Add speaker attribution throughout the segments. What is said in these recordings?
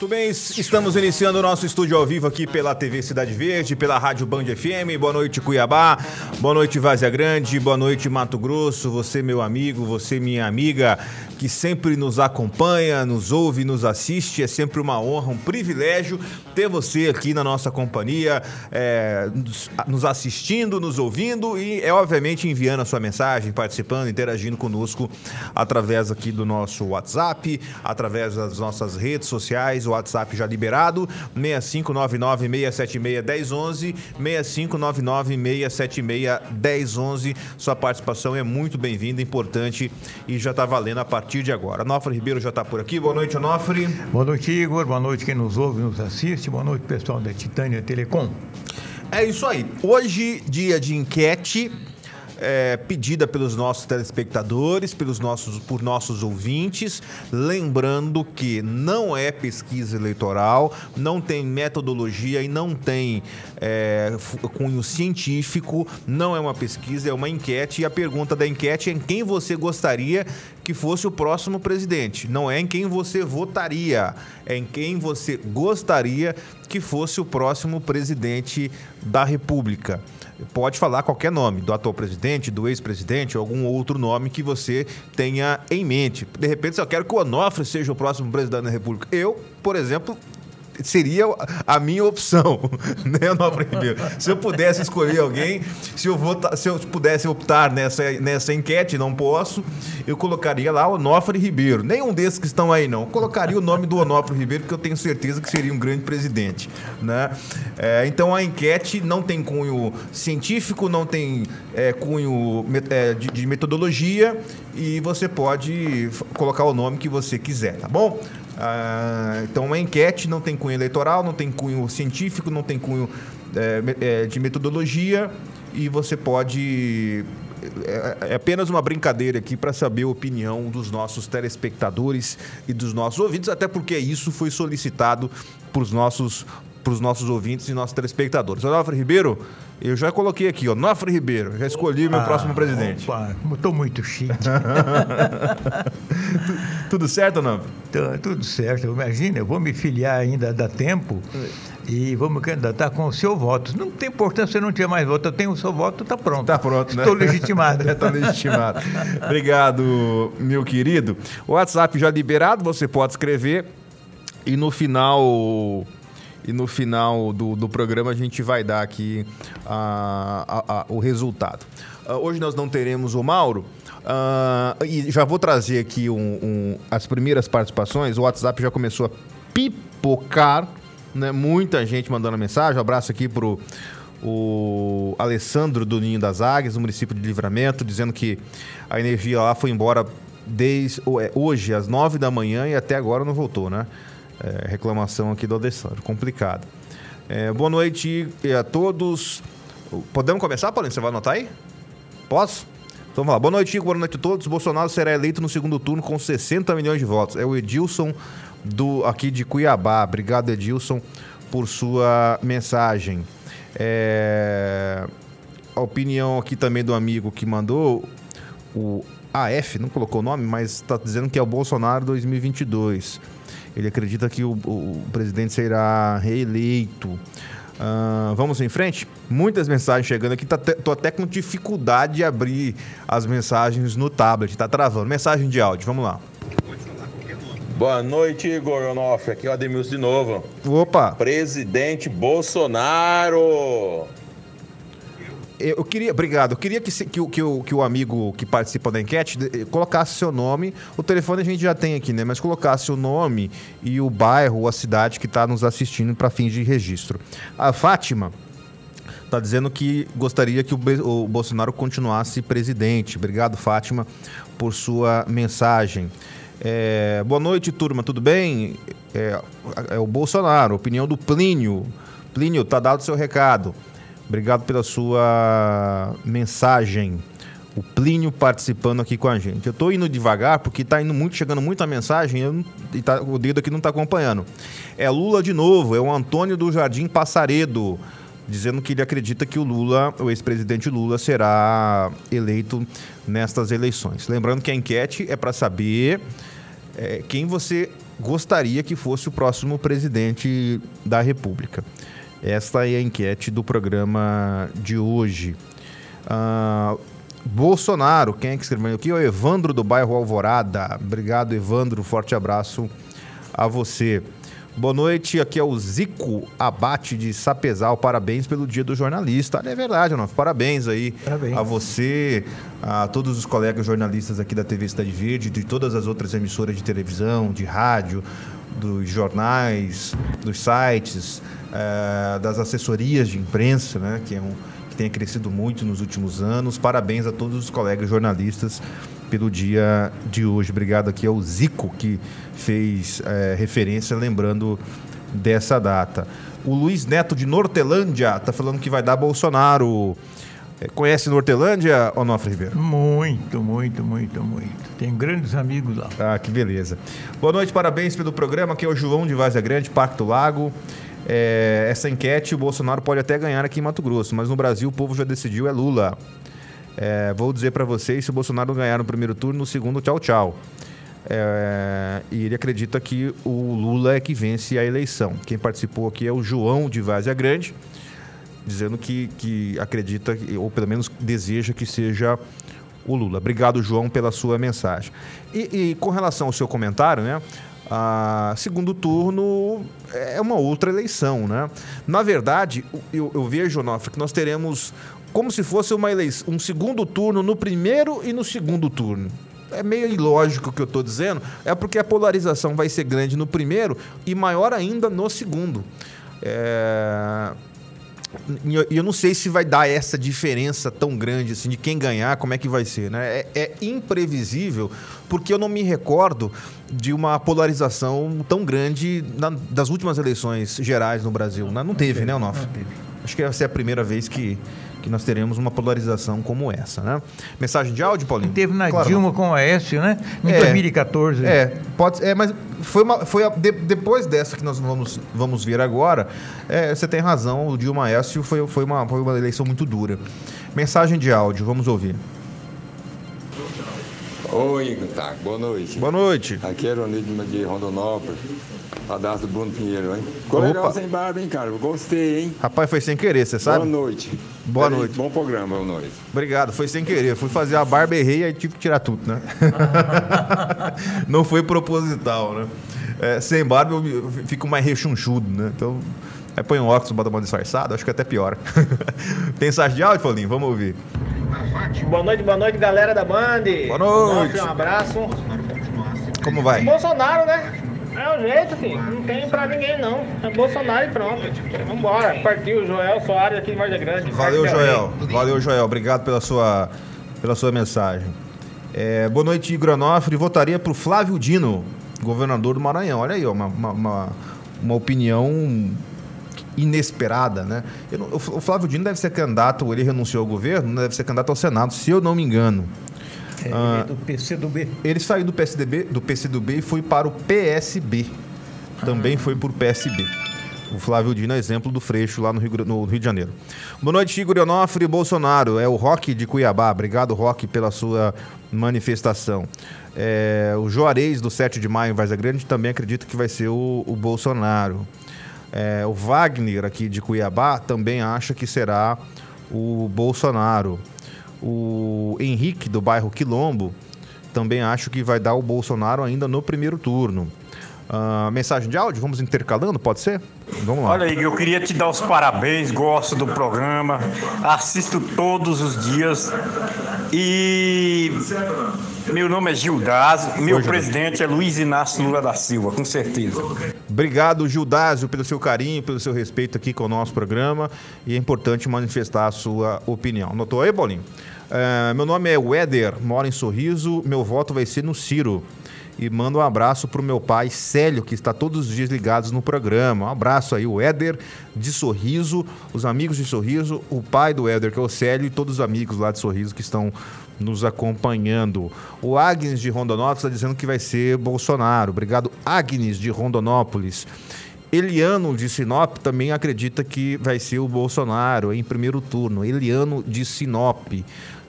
Speaker 1: Muito bem, estamos iniciando o nosso estúdio ao vivo aqui pela TV Cidade Verde, pela Rádio Band FM. Boa noite, Cuiabá. Boa noite, Vazia Grande. Boa noite, Mato Grosso. Você, meu amigo, você, minha amiga, que sempre nos acompanha, nos ouve, nos assiste. É sempre uma honra, um privilégio ter você aqui na nossa companhia, é, nos assistindo, nos ouvindo e, é obviamente, enviando a sua mensagem, participando, interagindo conosco através aqui do nosso WhatsApp, através das nossas redes sociais o WhatsApp já liberado, 6599-676-1011, 6599-676-1011. Sua participação é muito bem-vinda, importante e já está valendo a partir de agora. Onofre Ribeiro já está por aqui. Boa noite, Onofre.
Speaker 2: Boa noite, Igor. Boa noite quem nos ouve, nos assiste. Boa noite, pessoal da Titânia Telecom.
Speaker 1: É isso aí. Hoje, dia de enquete é, pedida pelos nossos telespectadores, pelos nossos, por nossos ouvintes. Lembrando que não é pesquisa eleitoral, não tem metodologia e não tem é, cunho científico, não é uma pesquisa, é uma enquete. E a pergunta da enquete é em quem você gostaria que fosse o próximo presidente. Não é em quem você votaria, é em quem você gostaria que fosse o próximo presidente da República pode falar qualquer nome, do atual presidente, do ex-presidente, ou algum outro nome que você tenha em mente. De repente, eu quero que o Onofre seja o próximo presidente da República. Eu, por exemplo, seria a minha opção, né, Nova Ribeiro? Se eu pudesse escolher alguém, se eu, vota, se eu pudesse optar nessa, nessa enquete, não posso, eu colocaria lá o Onofre Ribeiro. Nenhum desses que estão aí, não. Eu colocaria o nome do Onofre Ribeiro, porque eu tenho certeza que seria um grande presidente. Né? É, então a enquete não tem cunho científico, não tem é, cunho é, de, de metodologia e você pode colocar o nome que você quiser, tá bom? Ah, então, uma enquete não tem cunho eleitoral, não tem cunho científico, não tem cunho é, é, de metodologia e você pode. É, é apenas uma brincadeira aqui para saber a opinião dos nossos telespectadores e dos nossos ouvintes, até porque isso foi solicitado para os nossos, nossos ouvintes e nossos telespectadores. Onofre Ribeiro, eu já coloquei aqui, ó, Nofre Ribeiro, já escolhi o meu ah, próximo presidente.
Speaker 2: Opa, estou muito chique.
Speaker 1: tudo certo, Nofre?
Speaker 2: Tudo certo. Imagina, eu vou me filiar ainda, dá tempo, e vou me candidatar com o seu voto. Não tem importância se eu não tiver mais voto, eu tenho o seu voto, está pronto.
Speaker 1: Está pronto,
Speaker 2: né? Estou legitimado.
Speaker 1: Está legitimado. Obrigado, meu querido. O WhatsApp já liberado, você pode escrever e no final e no final do, do programa a gente vai dar aqui a, a, a, o resultado. Uh, hoje nós não teremos o Mauro. Uh, e já vou trazer aqui um, um, as primeiras participações. O WhatsApp já começou a pipocar, né? Muita gente mandando mensagem. Um abraço aqui pro o Alessandro do Ninho das Águias, do município de Livramento, dizendo que a energia lá foi embora desde é, hoje às nove da manhã e até agora não voltou, né? É, reclamação aqui do Alessandro, complicado. É, boa noite a todos. Podemos começar, Paulinho? Você vai anotar aí? Posso? Então vamos lá. Boa noite. Boa noite a todos. Bolsonaro será eleito no segundo turno com 60 milhões de votos. É o Edilson do, aqui de Cuiabá. Obrigado, Edilson, por sua mensagem. É... A opinião aqui também do amigo que mandou, o AF, não colocou o nome, mas está dizendo que é o Bolsonaro 2022. Ele acredita que o, o presidente será reeleito. Uh, vamos em frente? Muitas mensagens chegando aqui. Tá tô até com dificuldade de abrir as mensagens no tablet. Tá travando. Mensagem de áudio, vamos lá.
Speaker 3: Boa noite, Igor Onofre. Aqui é o Ademilson de novo.
Speaker 1: Opa!
Speaker 3: Presidente Bolsonaro!
Speaker 1: Eu queria, obrigado. Eu queria que, que, que, o, que o amigo que participa da enquete eh, colocasse seu nome. O telefone a gente já tem aqui, né? Mas colocasse o nome e o bairro ou a cidade que está nos assistindo para fins de registro. A Fátima está dizendo que gostaria que o, o Bolsonaro continuasse presidente. Obrigado, Fátima, por sua mensagem. É, boa noite, turma, tudo bem? É, é o Bolsonaro, opinião do Plínio. Plínio, tá dado seu recado. Obrigado pela sua mensagem. O Plínio participando aqui com a gente. Eu estou indo devagar porque está indo muito, chegando muita mensagem eu, e tá, o dedo aqui não está acompanhando. É Lula de novo, é o Antônio do Jardim Passaredo, dizendo que ele acredita que o Lula, o ex-presidente Lula, será eleito nestas eleições. Lembrando que a enquete é para saber é, quem você gostaria que fosse o próximo presidente da República. Esta é a enquete do programa de hoje. Uh, Bolsonaro, quem é que escreveu aqui? O Evandro do bairro Alvorada. Obrigado, Evandro. Forte abraço a você. Boa noite, aqui é o Zico Abate de Sapezal. Parabéns pelo dia do jornalista. É verdade, não. Parabéns aí Parabéns. a você, a todos os colegas jornalistas aqui da TV Cidade Verde, de todas as outras emissoras de televisão, de rádio, dos jornais, dos sites, é, das assessorias de imprensa, né, que, é um, que tem crescido muito nos últimos anos. Parabéns a todos os colegas jornalistas pelo dia de hoje. Obrigado aqui ao Zico, que fez é, referência lembrando dessa data. O Luiz Neto de Nortelândia está falando que vai dar Bolsonaro. É, conhece Nortelândia, Onofre Ribeiro?
Speaker 2: Muito, muito, muito, muito. Tenho grandes amigos lá.
Speaker 1: Ah, que beleza. Boa noite, parabéns pelo programa. Aqui é o João de Vazia Grande, Parque do Lago. É, essa enquete, o Bolsonaro pode até ganhar aqui em Mato Grosso, mas no Brasil o povo já decidiu, é Lula. É, vou dizer para vocês, se o Bolsonaro ganhar no primeiro turno, no segundo, tchau, tchau. É, e ele acredita que o Lula é que vence a eleição. Quem participou aqui é o João de Vazia Grande, dizendo que, que acredita, ou pelo menos deseja que seja o Lula. Obrigado, João, pela sua mensagem. E, e com relação ao seu comentário, né? A segundo turno é uma outra eleição, né? Na verdade, eu, eu vejo, Onofre, que nós teremos como se fosse uma eleição, um segundo turno no primeiro e no segundo turno é meio ilógico o que eu estou dizendo, é porque a polarização vai ser grande no primeiro e maior ainda no segundo. É... E eu não sei se vai dar essa diferença tão grande assim de quem ganhar, como é que vai ser, né? É, é imprevisível, porque eu não me recordo de uma polarização tão grande na, das últimas eleições gerais no Brasil. Né? Não teve, né, Onofre? Acho que essa é a primeira vez que, que nós teremos uma polarização como essa, né? Mensagem de áudio, Paulinho?
Speaker 2: Teve na claro, Dilma com o Aécio, né? Em é, 2014.
Speaker 1: É, pode, é, mas foi, uma, foi a, de, depois dessa que nós vamos, vamos ver agora. É, você tem razão, o Dilma Aécio foi, foi, uma, foi uma eleição muito dura. Mensagem de áudio, vamos ouvir.
Speaker 4: Oi, tá. Boa noite.
Speaker 1: Boa noite.
Speaker 4: Aqui é Ronildo de Rondonópolis. Radar do Bruno Pinheiro, hein? Ficou legal sem barba, hein, cara? Gostei, hein?
Speaker 1: Rapaz, foi sem querer, você sabe?
Speaker 4: Boa noite.
Speaker 1: Boa noite.
Speaker 4: Bom programa, boa noite.
Speaker 1: Obrigado, foi sem querer. Fui fazer a barba, errei, aí tive que tirar tudo, né? Não foi proposital, né? É, sem barba eu fico mais rechonchudo, né? Então, aí põe um óculos, bota uma disfarçada, acho que até pior. Tem mensagem de áudio, Paulinho? Vamos ouvir.
Speaker 5: Boa noite, boa noite, galera da Band.
Speaker 1: Boa noite.
Speaker 5: Um abraço.
Speaker 1: Como vai?
Speaker 5: Bolsonaro, né? É o jeito, filho. Não tem pra ninguém, não. É Bolsonaro e pronto. Vambora. Partiu, Joel Soares aqui de Varda Grande.
Speaker 1: Valeu, Joel. Valeu, Joel. Obrigado pela sua, pela sua mensagem. É, boa noite, Igor Anofre. Votaria pro Flávio Dino, governador do Maranhão. Olha aí, ó, uma, uma, uma opinião inesperada, né? O Flávio Dino deve ser candidato, ele renunciou ao governo, deve ser candidato ao Senado, se eu não me engano.
Speaker 2: É, ah, do PCdoB.
Speaker 1: Ele saiu do PCdoB, do PCdoB e foi para o PSB. Também ah. foi por PSB. O Flávio Dino é exemplo do Freixo lá no Rio, no Rio de Janeiro. Boa noite, Igor Onofre Bolsonaro. É o Roque de Cuiabá. Obrigado, Roque, pela sua manifestação. É, o Juarez, do 7 de maio em Varza Grande, também acredita que vai ser o, o Bolsonaro. É, o Wagner, aqui de Cuiabá, também acha que será o Bolsonaro. O Henrique, do bairro Quilombo, também acho que vai dar o Bolsonaro ainda no primeiro turno. Uh, mensagem de áudio, vamos intercalando, pode ser? Vamos lá.
Speaker 6: Olha aí, eu queria te dar os parabéns, gosto do programa, assisto todos os dias e meu nome é Gildásio, meu Oi, presidente é Luiz Inácio Lula da Silva, com certeza.
Speaker 1: Obrigado, Gildásio, pelo seu carinho, pelo seu respeito aqui com o nosso programa e é importante manifestar a sua opinião. Notou aí, Bolinho? Uh, meu nome é Weder, moro em Sorriso, meu voto vai ser no Ciro e mando um abraço para o meu pai Célio, que está todos os dias ligados no programa. Um abraço aí, o Éder de Sorriso, os amigos de Sorriso, o pai do Éder, que é o Célio, e todos os amigos lá de Sorriso que estão nos acompanhando. O Agnes de Rondonópolis está dizendo que vai ser Bolsonaro. Obrigado, Agnes de Rondonópolis. Eliano de Sinop também acredita que vai ser o Bolsonaro em primeiro turno. Eliano de Sinop.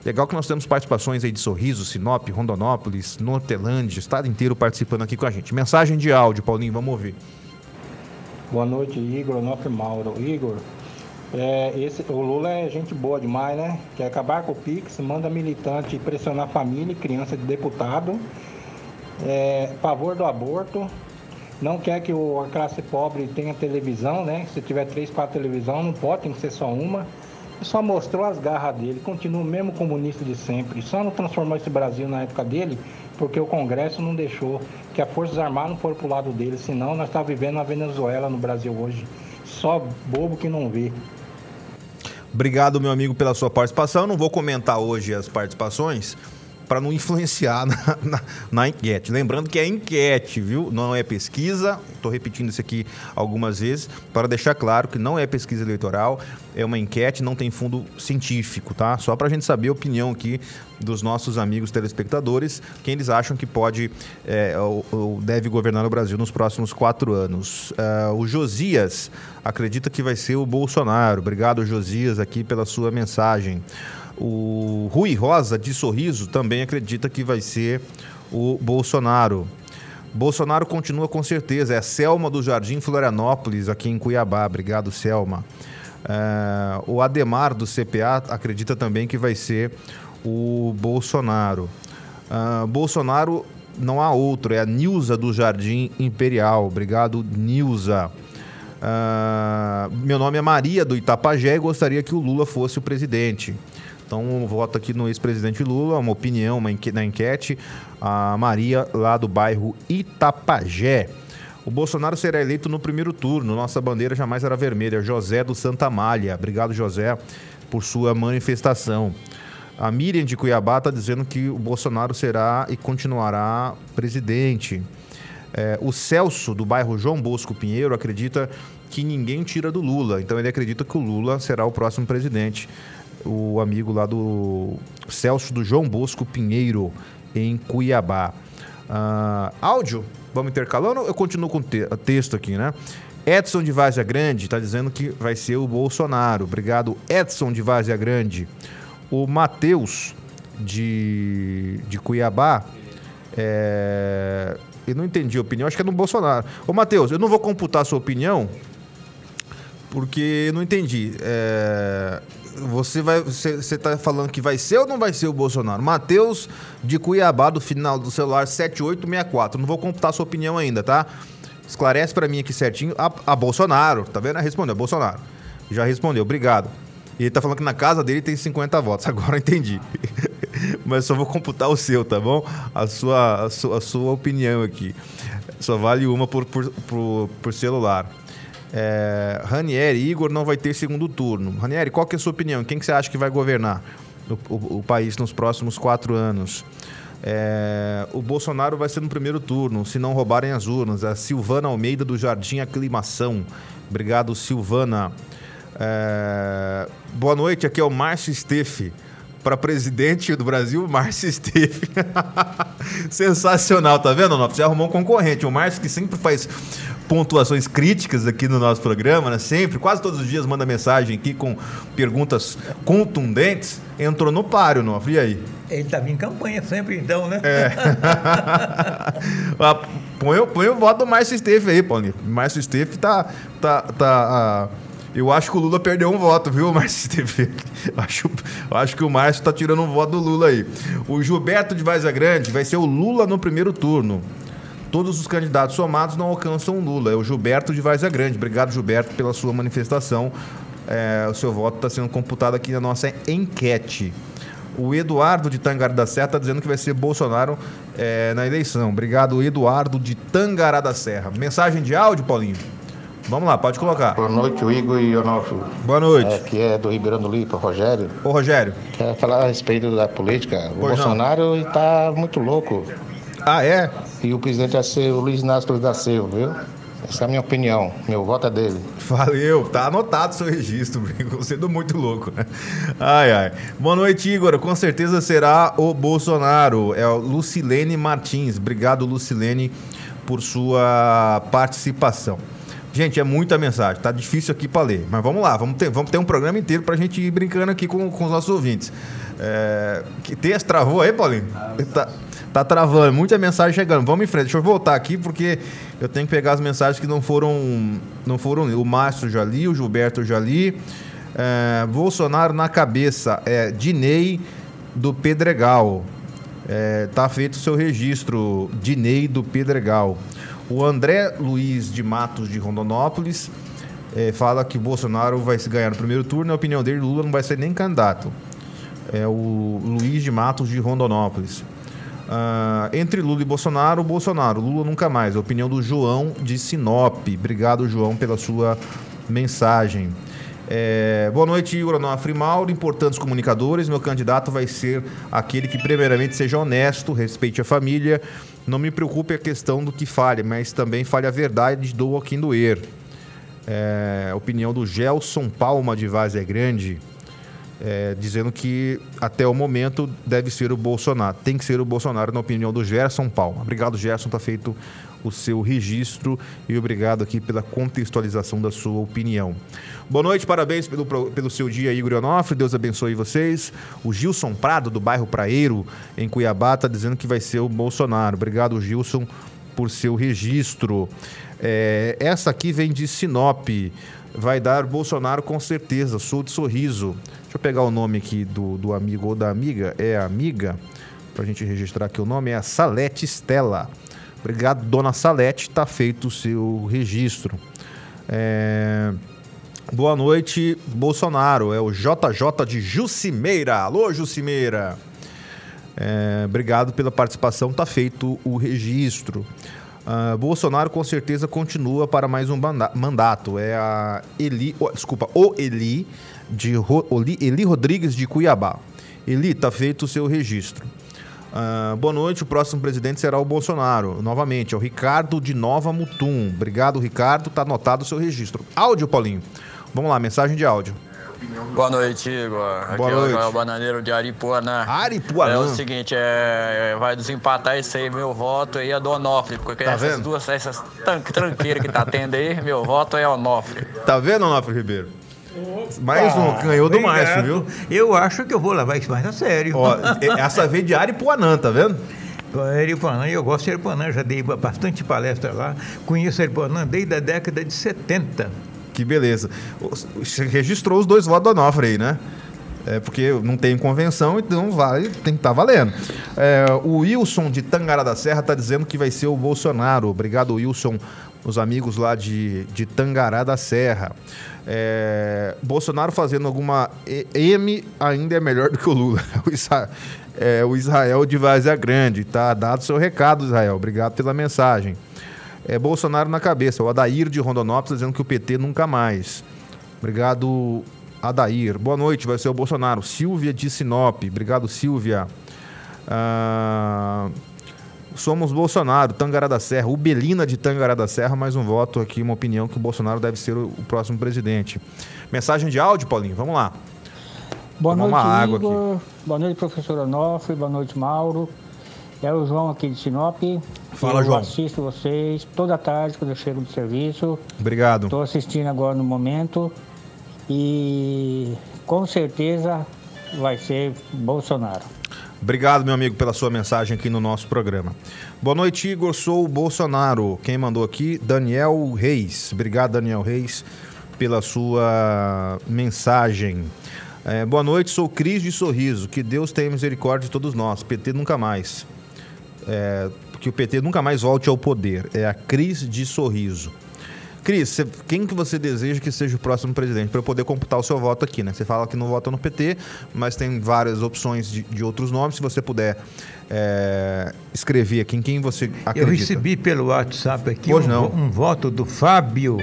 Speaker 1: Legal que nós temos participações aí de Sorriso, Sinop, Rondonópolis, Nortelândia, estado inteiro participando aqui com a gente. Mensagem de áudio, Paulinho, vamos ouvir.
Speaker 7: Boa noite, Igor, Nof Mauro. Igor, é, esse, o Lula é gente boa demais, né? Quer acabar com o Pix, manda militante pressionar família e criança de deputado. É, favor do aborto. Não quer que o, a classe pobre tenha televisão, né? Se tiver três, quatro televisão, não pode, tem que ser só uma. Só mostrou as garras dele, continua o mesmo comunista de sempre. Só não transformou esse Brasil na época dele porque o Congresso não deixou que as Forças Armadas não foram pro lado dele, senão nós estávamos vivendo na Venezuela, no Brasil hoje. Só bobo que não vê.
Speaker 1: Obrigado, meu amigo, pela sua participação. Não vou comentar hoje as participações para não influenciar na, na, na, enquete. Lembrando que é enquete, viu? Não é pesquisa. Estou repetindo isso aqui algumas vezes para deixar claro que não é pesquisa eleitoral, é uma enquete, não tem fundo científico, tá? Só para a gente saber a opinião aqui dos nossos amigos telespectadores, quem eles acham que pode é, ou, ou, deve governar o Brasil nos próximos quatro anos. Uh, o Josias acredita que vai ser o Bolsonaro. Obrigado, Josias, aqui pela sua mensagem. O Rui Rosa, de Sorriso, também acredita que vai ser o Bolsonaro. Bolsonaro continua com certeza. É a Selma do Jardim Florianópolis, aqui em Cuiabá. Obrigado, Selma. É, o Ademar do CPA acredita também que vai ser o Bolsonaro. Uh, Bolsonaro não há outro, é a Nilza do Jardim Imperial. Obrigado, Nilza. Uh, meu nome é Maria do Itapajé e gostaria que o Lula fosse o presidente. Então, um voto aqui no ex-presidente Lula, uma opinião uma enquete, na enquete. A Maria, lá do bairro Itapajé. O Bolsonaro será eleito no primeiro turno. Nossa bandeira jamais era vermelha. José do Santa Malha. Obrigado, José, por sua manifestação. A Miriam de Cuiabá está dizendo que o Bolsonaro será e continuará presidente. É, o Celso, do bairro João Bosco Pinheiro, acredita que ninguém tira do Lula. Então ele acredita que o Lula será o próximo presidente o amigo lá do Celso do João Bosco Pinheiro, em Cuiabá. Uh, áudio, vamos intercalando eu continuo com te texto aqui, né? Edson de Várzea Grande está dizendo que vai ser o Bolsonaro. Obrigado, Edson de Várzea Grande. O Matheus de, de Cuiabá. É... Eu não entendi a opinião, acho que é no Bolsonaro. Ô, Matheus, eu não vou computar a sua opinião, porque não entendi. É você vai você está falando que vai ser ou não vai ser o Bolsonaro? Matheus de Cuiabá, do final do celular 7864. Não vou computar a sua opinião ainda, tá? Esclarece para mim aqui certinho. A, a Bolsonaro, tá vendo? Respondeu, Bolsonaro. Já respondeu, obrigado. E ele tá falando que na casa dele tem 50 votos. Agora eu entendi. Mas só vou computar o seu, tá bom? A sua, a sua, a sua opinião aqui. Só vale uma por, por, por, por celular. É, Ranieri, Igor não vai ter segundo turno. Ranieri, qual que é a sua opinião? Quem que você acha que vai governar o, o, o país nos próximos quatro anos? É, o Bolsonaro vai ser no primeiro turno, se não roubarem as urnas. A Silvana Almeida do Jardim Aclimação. Obrigado, Silvana. É, boa noite, aqui é o Márcio Steffi. Para presidente do Brasil, Márcio Steffi. Sensacional, tá vendo, Você arrumou um concorrente. O Márcio que sempre faz pontuações críticas aqui no nosso programa, né? Sempre, quase todos os dias manda mensagem aqui com perguntas contundentes. Entrou no páreo, não? E aí?
Speaker 2: Ele estava em campanha sempre, então, né?
Speaker 1: É. Ah, põe, põe o voto do Márcio Estefe aí, Paulinho. Márcio Estefe tá. tá, tá uh, eu acho que o Lula perdeu um voto, viu, Márcio Estefe? acho, acho que o Márcio tá tirando um voto do Lula aí. O Gilberto de Vaza Grande vai ser o Lula no primeiro turno. Todos os candidatos somados não alcançam o Lula. É o Gilberto de Várzea Grande. Obrigado, Gilberto, pela sua manifestação. É, o seu voto está sendo computado aqui na nossa enquete. O Eduardo de Tangará da Serra está dizendo que vai ser Bolsonaro é, na eleição. Obrigado, Eduardo de Tangará da Serra. Mensagem de áudio, Paulinho? Vamos lá, pode colocar.
Speaker 8: Boa noite, o Igor e o nosso.
Speaker 1: Boa noite.
Speaker 8: É, que é do Ribeirão do Lipa, Rogério.
Speaker 1: Ô, Rogério.
Speaker 8: Quer falar a respeito da política? O Bolsonaro está muito louco.
Speaker 1: Ah, é?
Speaker 8: E o presidente vai ser o Luiz Inácio da Silva, viu? Essa é a minha opinião. Meu voto é dele.
Speaker 1: Valeu, tá anotado o seu registro, sendo muito louco, né? Ai, ai. Boa noite, Igor. Com certeza será o Bolsonaro. É o Lucilene Martins. Obrigado, Lucilene, por sua participação. Gente, é muita mensagem, tá difícil aqui para ler. Mas vamos lá, vamos ter, vamos ter um programa inteiro pra gente ir brincando aqui com, com os nossos ouvintes. É, que texto travou aí, Paulinho? Tá, tá travando, muita mensagem chegando. Vamos em frente. Deixa eu voltar aqui porque eu tenho que pegar as mensagens que não foram. Não foram. O Márcio já li, o Gilberto já li. É, Bolsonaro na cabeça. É Dinei do Pedregal. É, tá feito o seu registro, Dinei do Pedregal. O André Luiz de Matos de Rondonópolis é, fala que Bolsonaro vai se ganhar no primeiro turno. Na opinião dele, Lula não vai ser nem candidato. É o Luiz de Matos de Rondonópolis. Uh, entre Lula e Bolsonaro, Bolsonaro. Lula nunca mais. A opinião do João de Sinop. Obrigado, João, pela sua mensagem. É, boa noite, Igor Onofre Mauro, importantes comunicadores. Meu candidato vai ser aquele que, primeiramente, seja honesto, respeite a família. Não me preocupe a questão do que falha, mas também fale a verdade do a quem doer. É, opinião do Gelson Palma de Vaz é Grande, é, dizendo que até o momento deve ser o Bolsonaro. Tem que ser o Bolsonaro, na opinião do Gerson Palma. Obrigado, Gerson, está feito o seu registro e obrigado aqui pela contextualização da sua opinião. Boa noite, parabéns pelo, pelo seu dia, Igor Onofre. Deus abençoe vocês. O Gilson Prado, do bairro Praeiro, em Cuiabá, está dizendo que vai ser o Bolsonaro. Obrigado, Gilson, por seu registro. É, essa aqui vem de Sinop. Vai dar Bolsonaro com certeza. Sou de sorriso. Deixa eu pegar o nome aqui do, do amigo ou da amiga. É amiga, para a gente registrar aqui o nome, é a Salete Stella. Obrigado, dona Salete, está feito o seu registro. É... Boa noite, Bolsonaro. É o JJ de Jucimeira. Alô, Jucimeira. É... Obrigado pela participação, está feito o registro. Uh, Bolsonaro com certeza continua para mais um mandato. É a Eli, oh, desculpa, o Eli de Ro, Eli Rodrigues de Cuiabá. Eli, está feito o seu registro. Uh, boa noite, o próximo presidente será o Bolsonaro. Novamente, é o Ricardo de Nova Mutum. Obrigado, Ricardo. Está anotado o seu registro. Áudio, Paulinho. Vamos lá, mensagem de áudio.
Speaker 9: Boa noite, Igor. Aqui
Speaker 1: Boa noite.
Speaker 9: é o Bananeiro de Aripuanã.
Speaker 1: Aripuanã.
Speaker 9: É o seguinte, é, vai desempatar esse aí, meu voto aí é do Onofre, porque
Speaker 1: Tá
Speaker 9: essas
Speaker 1: vendo?
Speaker 9: duas, essas tranqueiras que tá tendo aí, meu voto é Onofre.
Speaker 1: Tá vendo, Onofre Ribeiro? Mais um, ganhou do. Márcio, viu?
Speaker 2: Eu acho que eu vou levar isso mais a sério.
Speaker 1: Ó, essa veio de Aripuanã, tá vendo?
Speaker 2: Aripuanã, eu gosto de Aripuanã, já dei bastante palestra lá. Conheço Aripuanã desde a década de 70.
Speaker 1: Que beleza. Você registrou os dois votos do Onofre aí, né? É porque não tem convenção, então vale, tem que estar valendo. É, o Wilson de Tangará da Serra está dizendo que vai ser o Bolsonaro. Obrigado, Wilson, os amigos lá de, de Tangará da Serra. É, Bolsonaro fazendo alguma M ainda é melhor do que o Lula. O é, o Israel de Vazia Grande. Tá dado seu recado, Israel. Obrigado pela mensagem. É Bolsonaro na cabeça. O Adair de Rondonópolis dizendo que o PT nunca mais. Obrigado, Adair. Boa noite, vai ser o Bolsonaro. Silvia de Sinop. Obrigado, Silvia. Ah, somos Bolsonaro, Tangará da Serra. Ubelina de Tangará da Serra, mais um voto aqui, uma opinião que o Bolsonaro deve ser o, o próximo presidente. Mensagem de áudio, Paulinho, vamos lá.
Speaker 10: Boa
Speaker 1: Tomar
Speaker 10: noite,
Speaker 1: uma água
Speaker 10: Igor. Boa noite, professor Onofre. Boa noite, Mauro. É o João aqui de Sinop.
Speaker 1: Fala,
Speaker 10: eu
Speaker 1: João.
Speaker 10: assisto vocês toda tarde quando eu chego do serviço.
Speaker 1: Obrigado.
Speaker 10: Estou assistindo agora no momento. E com certeza vai ser Bolsonaro.
Speaker 1: Obrigado, meu amigo, pela sua mensagem aqui no nosso programa. Boa noite, Igor. Sou o Bolsonaro. Quem mandou aqui? Daniel Reis. Obrigado, Daniel Reis, pela sua mensagem. É, boa noite, sou Cris de Sorriso. Que Deus tenha misericórdia de todos nós. PT nunca mais. É, que o PT nunca mais volte ao poder. É a Cris de Sorriso. Cris, quem que você deseja que seja o próximo presidente? Para eu poder computar o seu voto aqui, né? Você fala que não vota no PT, mas tem várias opções de, de outros nomes. Se você puder é, escrever aqui em quem você acredita.
Speaker 2: Eu recebi pelo WhatsApp aqui um, um voto do Fábio.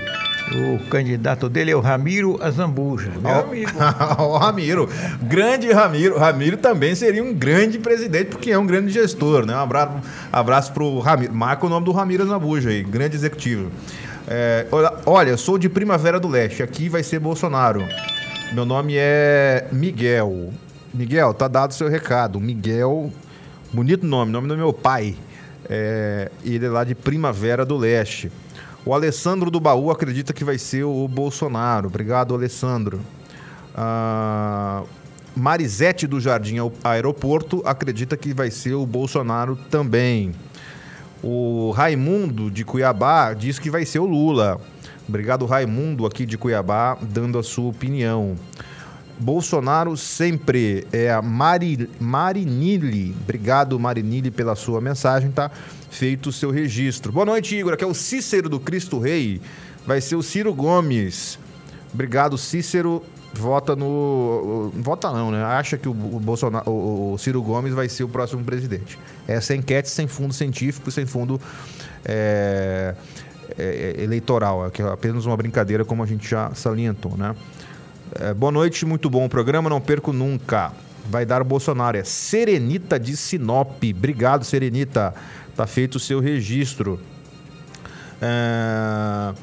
Speaker 2: O candidato dele é o Ramiro Azambuja. Meu
Speaker 1: Ó,
Speaker 2: amigo.
Speaker 1: o Ramiro, grande Ramiro. Ramiro também seria um grande presidente, porque é um grande gestor, né? Um abraço, abraço pro Ramiro. Marca o nome do Ramiro Zambuja aí, grande executivo. É, olha, olha, sou de Primavera do Leste, aqui vai ser Bolsonaro. Meu nome é Miguel. Miguel, tá dado o seu recado. Miguel, bonito nome, nome do meu pai. É, ele é lá de Primavera do Leste. O Alessandro do Baú acredita que vai ser o Bolsonaro. Obrigado, Alessandro. Ah, Marisete do Jardim Aeroporto acredita que vai ser o Bolsonaro também. O Raimundo de Cuiabá diz que vai ser o Lula. Obrigado, Raimundo, aqui de Cuiabá, dando a sua opinião. Bolsonaro sempre é a Mari, Marinille. Obrigado, Marinille, pela sua mensagem, tá? Feito o seu registro. Boa noite, Igor. Aqui é o Cícero do Cristo Rei. Vai ser o Ciro Gomes. Obrigado, Cícero. Vota no. Vota não, né? Acha que o, Bolsonaro, o, Ciro Gomes vai ser o próximo presidente. Essa é enquete sem fundo científico, sem fundo é, é, eleitoral. É, é apenas uma brincadeira, como a gente já salientou, né? É, boa noite, muito bom o programa, não perco nunca. Vai dar o Bolsonaro. É Serenita de Sinop. Obrigado, Serenita. Tá feito o seu registro. É...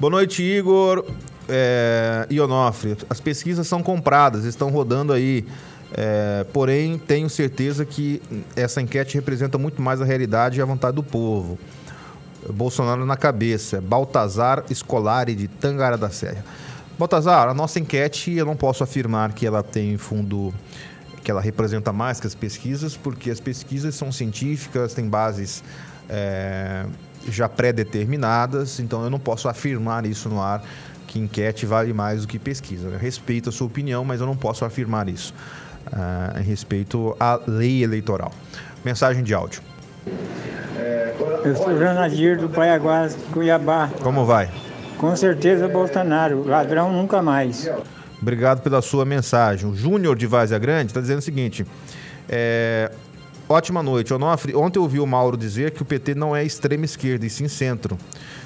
Speaker 1: Boa noite, Igor. É... Ionofre. As pesquisas são compradas, estão rodando aí. É... Porém, tenho certeza que essa enquete representa muito mais a realidade e a vontade do povo. Bolsonaro na cabeça. Baltazar Escolari de Tangara da Serra. Baltazar, a nossa enquete, eu não posso afirmar que ela tem fundo, que ela representa mais que as pesquisas, porque as pesquisas são científicas, têm bases é, já pré-determinadas, então eu não posso afirmar isso no ar, que enquete vale mais do que pesquisa. Eu respeito a sua opinião, mas eu não posso afirmar isso uh, em respeito à lei eleitoral. Mensagem de áudio.
Speaker 11: Eu sou Janadir do Paiaguás, Cuiabá.
Speaker 1: Como vai?
Speaker 11: Com certeza Bolsonaro, ladrão nunca mais.
Speaker 1: Obrigado pela sua mensagem. O Júnior de Vazia Grande está dizendo o seguinte: é, ótima noite. Onofre, ontem eu ouvi o Mauro dizer que o PT não é extrema esquerda e sim centro.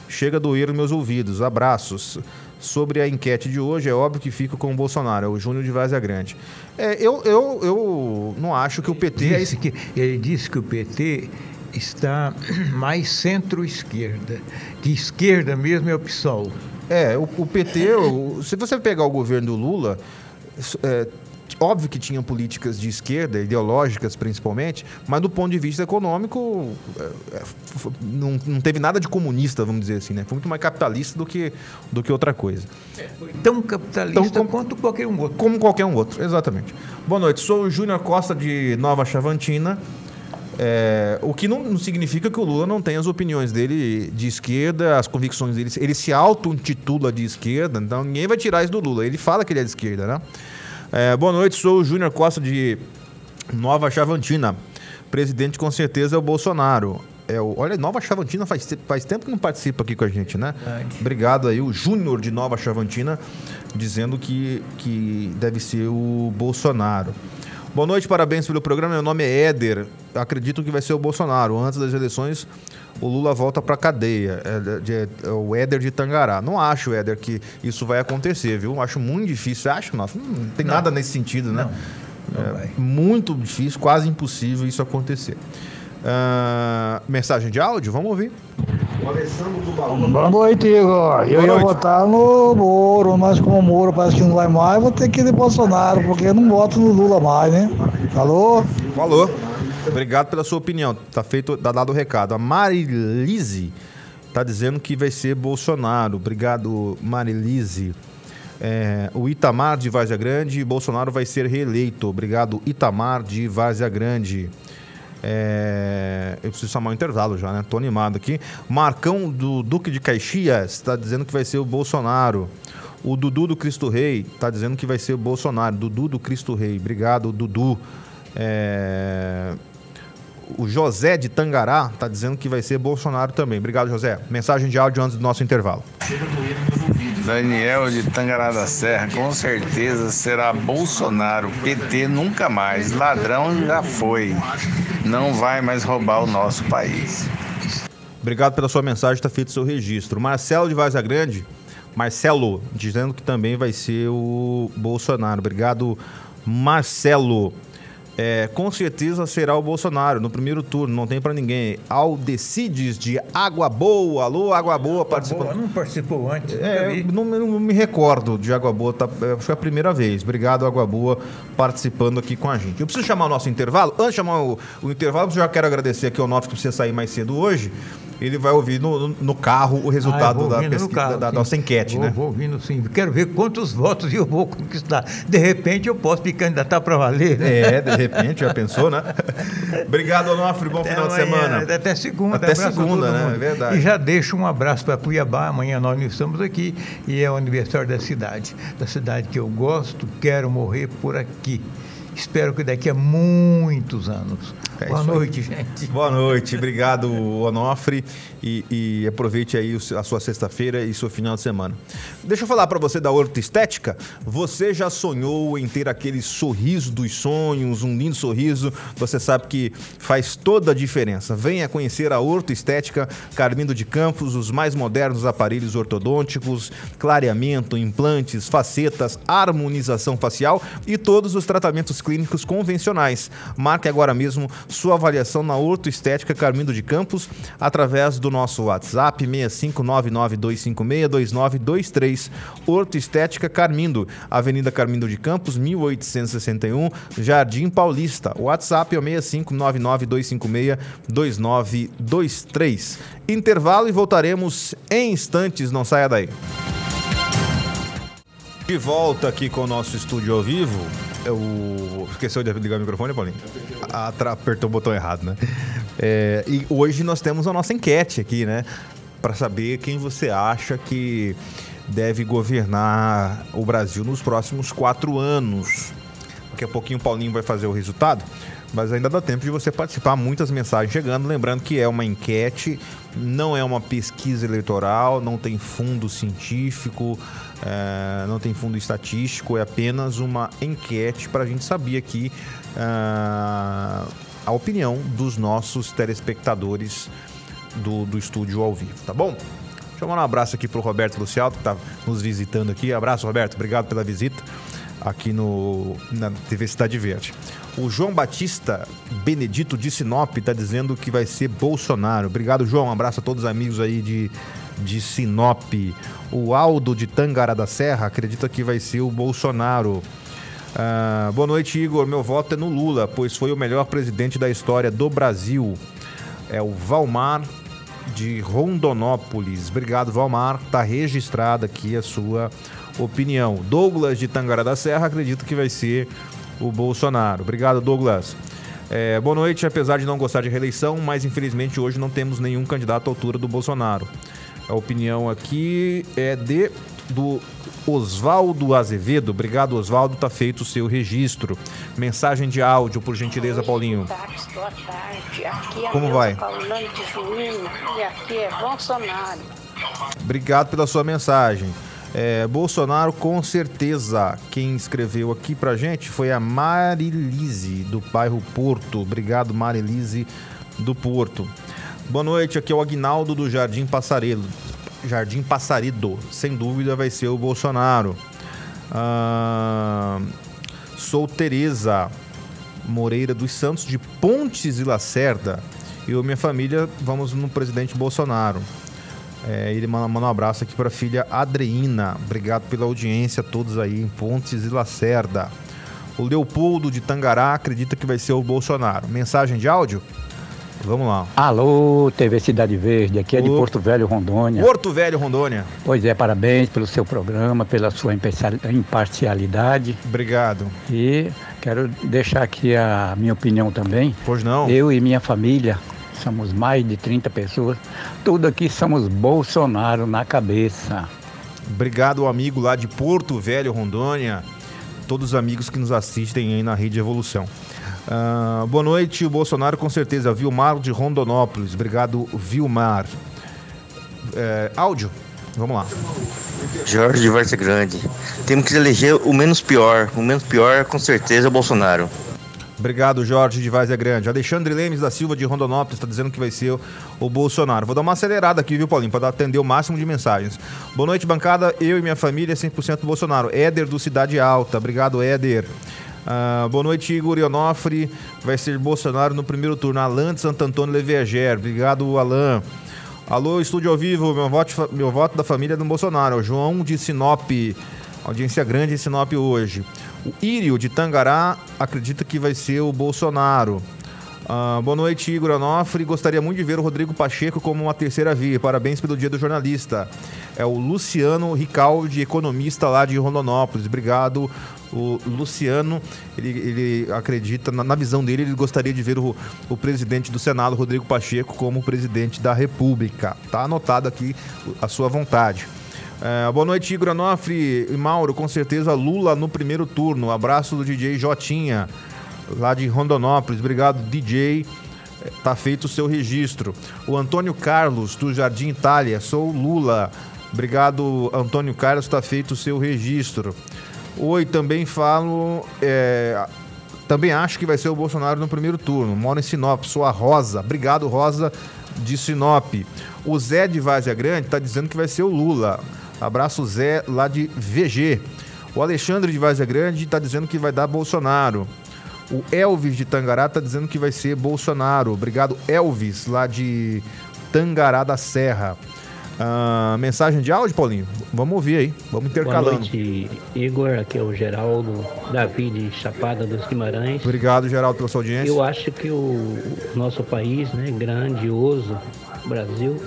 Speaker 1: Chega a doer nos meus ouvidos. Abraços. Sobre a enquete de hoje, é óbvio que fica com o Bolsonaro, é o Júnior de Vazia Grande. É, eu, eu, eu não acho que o PT.
Speaker 2: Ele disse que, ele disse que o PT está mais centro-esquerda. De esquerda mesmo é o PSOL.
Speaker 1: É, o, o PT, o, se você pegar o governo do Lula, é, óbvio que tinham políticas de esquerda, ideológicas principalmente, mas do ponto de vista econômico, é, é não, não teve nada de comunista, vamos dizer assim, né? Foi muito mais capitalista do que, do que outra coisa.
Speaker 2: É, tão capitalista Tão, como, quanto qualquer um outro.
Speaker 1: Como qualquer um outro, exatamente. Boa noite, sou o Júnior Costa de Nova Chavantina. É, o que não, não, significa que o Lula não tenha as opiniões dele de esquerda, as convicções dele. Ele se auto-intitula de esquerda, então ninguém vai tirar isso do Lula. Ele fala que ele é de esquerda, né? É, boa noite, sou o Júnior Costa de Nova Chavantina. Presidente com certeza é o Bolsonaro. É o, olha, Nova Chavantina faz, faz tempo que não participa aqui com a gente, né? Obrigado aí, o Júnior de Nova Chavantina, dizendo que, que deve ser o Bolsonaro. Boa noite, parabéns pelo programa. Meu nome é Éder. Acredito que vai ser o Bolsonaro. Antes das eleições, o Lula volta para cadeia. É, é, o Éder de Tangará. Não acho, Éder, que isso vai acontecer, viu? Acho muito difícil. Acho, não, não tem não. nada nesse sentido, né? Não, não é, muito difícil, quase impossível isso acontecer. Uh, mensagem de áudio, vamos ouvir.
Speaker 12: Boa noite, Igor. Eu Boa ia noite. votar no Moro, mas como o Moro parece que não vai mais, vou ter que ir de Bolsonaro, porque eu não voto no Lula mais, né? Falou?
Speaker 1: Falou. Obrigado pela sua opinião. Tá feito, tá dado o recado. A Marilise tá dizendo que vai ser Bolsonaro. Obrigado, Marilise. É, o Itamar de Várzea Grande, Bolsonaro vai ser reeleito. Obrigado, Itamar de Várzea Grande. É, eu preciso chamar um intervalo já, né? Tô animado aqui. Marcão do Duque de Caxias está dizendo que vai ser o Bolsonaro. O Dudu do Cristo Rei está dizendo que vai ser o Bolsonaro. Dudu do Cristo Rei. Obrigado, Dudu. É... O José de Tangará está dizendo que vai ser Bolsonaro também. Obrigado, José. Mensagem de áudio antes do nosso intervalo.
Speaker 13: Daniel de Tangará da Serra, com certeza será Bolsonaro. PT nunca mais. Ladrão já foi. Não vai mais roubar o nosso país.
Speaker 1: Obrigado pela sua mensagem, está feito o seu registro. Marcelo de Vaza Grande, Marcelo, dizendo que também vai ser o Bolsonaro. Obrigado, Marcelo. É, com certeza será o Bolsonaro no primeiro turno, não tem para ninguém. Aldecides de Água Boa, alô, Água Boa participou.
Speaker 2: não participou antes.
Speaker 1: É, não, não, me recordo de Água Boa, tá, é, foi a primeira vez. Obrigado, Água Boa, participando aqui com a gente. Eu preciso chamar o nosso intervalo. Antes de chamar o, o intervalo, eu já quero agradecer aqui ao Noto que precisa sair mais cedo hoje. Ele vai ouvir no, no carro o resultado
Speaker 2: Ah,
Speaker 1: da, pesquisa,
Speaker 2: carro,
Speaker 1: da nossa enquete,
Speaker 2: vou,
Speaker 1: né?
Speaker 2: Vou ouvindo sim. Quero ver quantos votos eu vou conquistar. De repente eu posso me candidatar para valer. né?
Speaker 1: É, de repente, já pensou, né? Obrigado, Onofre. Bom
Speaker 2: Até
Speaker 1: final de
Speaker 2: amanhã,
Speaker 1: semana.
Speaker 2: Até segunda.
Speaker 1: Até segunda, né? É verdade.
Speaker 2: E já deixo um abraço para Cuiabá. Amanhã nós estamos aqui e é o aniversário da cidade. Da cidade que eu gosto, quero morrer por aqui. Espero que daqui a muitos anos.
Speaker 1: É
Speaker 2: Boa noite, gente.
Speaker 1: Boa noite, obrigado, Onofre. E, e aproveite aí a sua sexta-feira e seu final de semana. Deixa eu falar para você da Horto Estética. Você já sonhou em ter aquele sorriso dos sonhos, um lindo sorriso? Você sabe que faz toda a diferença. Venha conhecer a Horto Estética Carmindo de Campos, os mais modernos aparelhos ortodônticos, clareamento, implantes, facetas, harmonização facial e todos os tratamentos clínicos convencionais. Marque agora mesmo sua avaliação na Horto Estética Carmindo de Campos através do nosso WhatsApp 65992562923. Horto Estética Carmindo, Avenida Carmindo de Campos, 1861, Jardim Paulista. O WhatsApp é o 65992562923. Intervalo e voltaremos em instantes, não saia daí. De volta aqui com o nosso estúdio ao vivo. Eu... Esqueceu de ligar o microfone, Paulinho? Ah, tra- apertou o botão errado, né? É, e hoje nós temos a nossa enquete aqui, né? Para saber quem você acha que deve governar o Brasil nos próximos quatro anos. Daqui a pouquinho o Paulinho vai fazer o resultado, mas ainda dá tempo de você participar. Muitas mensagens chegando. Lembrando que é uma enquete, não é uma pesquisa eleitoral, não tem fundo científico, é, não tem fundo estatístico, é apenas uma enquete para a gente saber aqui ah, a opinião dos nossos telespectadores do, do estúdio ao vivo, tá bom? Deixa eu mandar um abraço aqui pro Roberto Lucialdo, que está nos visitando aqui. Abraço, Roberto, obrigado pela visita aqui no, na TV Cidade Verde. O João Batista Benedito de Sinop está dizendo que vai ser Bolsonaro. Obrigado, João. Um abraço a todos os amigos aí de, de Sinop. O Aldo de Tangará da Serra acredita que vai ser o Bolsonaro. Ah, boa noite, Igor. Meu voto é no Lula, pois foi o melhor presidente da história do Brasil. É o Valmar de Rondonópolis. Obrigado, Valmar. Está registrada aqui a sua opinião. Douglas de Tangará da Serra acredita que vai ser o Bolsonaro. Obrigado, Douglas. É, boa noite, apesar de não gostar de reeleição, mas infelizmente hoje não temos nenhum candidato à altura do Bolsonaro. A opinião aqui é de do Oswaldo Azevedo. Obrigado, Oswaldo. Tá feito o seu registro. Mensagem de áudio, por gentileza, Paulinho.
Speaker 14: Tardes, boa tarde. Aqui é
Speaker 1: Como vai?
Speaker 14: Juíno e aqui é Bolsonaro.
Speaker 1: Obrigado pela sua mensagem. É, Bolsonaro, com certeza. Quem escreveu aqui pra gente foi a Marilise, do bairro Porto. Obrigado, Marilise, do Porto. Boa noite, aqui é o Agnaldo do Jardim Passaredo. Jardim Passarido. Sem dúvida vai ser o Bolsonaro. Ah, sou Tereza Moreira dos Santos, de Pontes e Lacerda. Eu e minha família vamos no presidente Bolsonaro. É, ele manda, manda um abraço aqui para a filha Adreina. Obrigado pela audiência a todos aí em Pontes e Lacerda. O Leopoldo de Tangará acredita que vai ser o Bolsonaro. Mensagem de áudio? Vamos lá.
Speaker 15: Alô, TV Cidade Verde, aqui é de. Porto Velho, Rondônia.
Speaker 1: Porto Velho, Rondônia.
Speaker 15: Pois é, parabéns pelo seu programa, pela sua imparcial- imparcialidade.
Speaker 1: Obrigado.
Speaker 15: E quero deixar aqui a minha opinião também.
Speaker 1: Pois não.
Speaker 15: Eu e minha família, somos mais de 30 pessoas, tudo aqui somos Bolsonaro na cabeça.
Speaker 1: Obrigado ao amigo lá de Porto Velho, Rondônia. Todos os amigos que nos assistem aí na Rede Evolução. Ah, boa noite, o Bolsonaro com certeza. Vilmar de Rondonópolis. Obrigado, Vilmar. É, áudio. Vamos lá.
Speaker 16: Jorge de Várzea Grande. Temos que eleger o menos pior. O menos pior, com certeza, é o Bolsonaro.
Speaker 1: Obrigado, Jorge de Várzea Grande. Alexandre Lemes da Silva de Rondonópolis está dizendo que vai ser o, Bolsonaro. Vou dar uma acelerada aqui, viu, Paulinho, para atender o máximo de mensagens. Boa noite, bancada. Eu e minha família 100% Bolsonaro. Éder do Cidade Alta. Obrigado, Éder. Ah, boa noite, Igor Ionofre. Vai ser Bolsonaro no primeiro turno. Alan de Santo Antônio Leviager. Obrigado, Alan. Alô, estúdio ao vivo. Meu voto, meu voto da família é do Bolsonaro. João de Sinop. Audiência grande em Sinop hoje. O Írio de Tangará acredita que vai ser o Bolsonaro. Ah, boa noite, Igor Onofre. Gostaria muito de ver o Rodrigo Pacheco como uma terceira via. Parabéns pelo dia do jornalista. É o Luciano Ricaldi, economista lá de Rondonópolis. Obrigado, o Luciano. Ele, ele acredita, na, na visão dele, ele gostaria de ver o, o presidente do Senado, Rodrigo Pacheco, como presidente da República. Tá anotado aqui a sua vontade. É, boa noite, Igor Onofre e Mauro. Com certeza, Lula no primeiro turno. Abraço do DJ Jotinha, lá de Rondonópolis. Obrigado, DJ. É, Tá feito o seu registro. O Antônio Carlos, do Jardim Itália. Sou Lula. Obrigado, Antônio Carlos. Tá feito o seu registro. Oi, também falo. é, também acho que vai ser o Bolsonaro no primeiro turno. Moro em Sinop, sou a Rosa. Obrigado, Rosa de Sinop. O Zé de Várzea Grande tá dizendo que vai ser o Lula. Abraço, Zé, lá de VG. O Alexandre de Várzea Grande tá dizendo que vai dar Bolsonaro. O Elvis de Tangará tá dizendo que vai ser Bolsonaro. Obrigado, Elvis, lá de Tangará da Serra. Ah, mensagem de áudio, Paulinho? Vamos ouvir aí. Vamos
Speaker 17: Boa
Speaker 1: intercalando.
Speaker 17: noite, Igor. Aqui é o Geraldo Davi de Chapada dos Guimarães.
Speaker 1: Obrigado, Geraldo, pela sua audiência.
Speaker 17: Eu acho que o nosso país, né, grandioso, Brasil,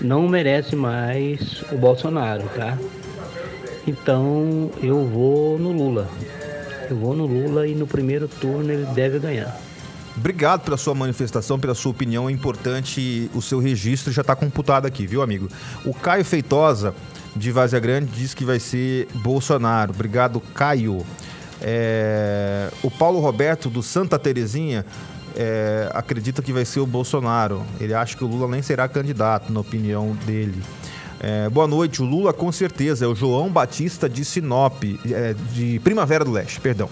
Speaker 17: não merece mais o Bolsonaro, tá? Então eu vou no Lula. Eu vou no Lula e no primeiro turno ele deve ganhar.
Speaker 1: Obrigado pela sua manifestação, pela sua opinião. É importante o seu registro já está computado aqui, viu, amigo? O Caio Feitosa, de Vazia Grande, diz que vai ser Bolsonaro. Obrigado, Caio. É, O Paulo Roberto, do Santa Terezinha, é, acredita que vai ser o Bolsonaro. Ele acha que o Lula nem será candidato, na opinião dele. É, boa noite, o Lula com certeza é o João Batista de Sinop, é, de Primavera do Leste, perdão.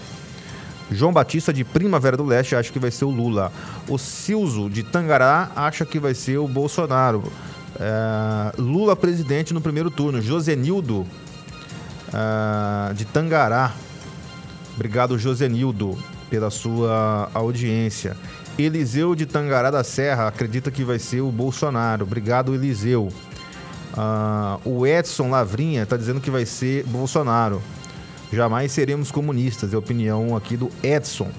Speaker 1: João Batista de Primavera do Leste acha que vai ser o Lula. O Silzo de Tangará acha que vai ser o Bolsonaro. É, Lula presidente no primeiro turno. Josenildo é, de Tangará. Obrigado, Josenildo, pela sua audiência. Eliseu de Tangará da Serra acredita que vai ser o Bolsonaro. Obrigado, Eliseu. Ah, o Edson Lavrinha está dizendo que vai ser Bolsonaro. Jamais seremos comunistas, é a opinião aqui do Edson.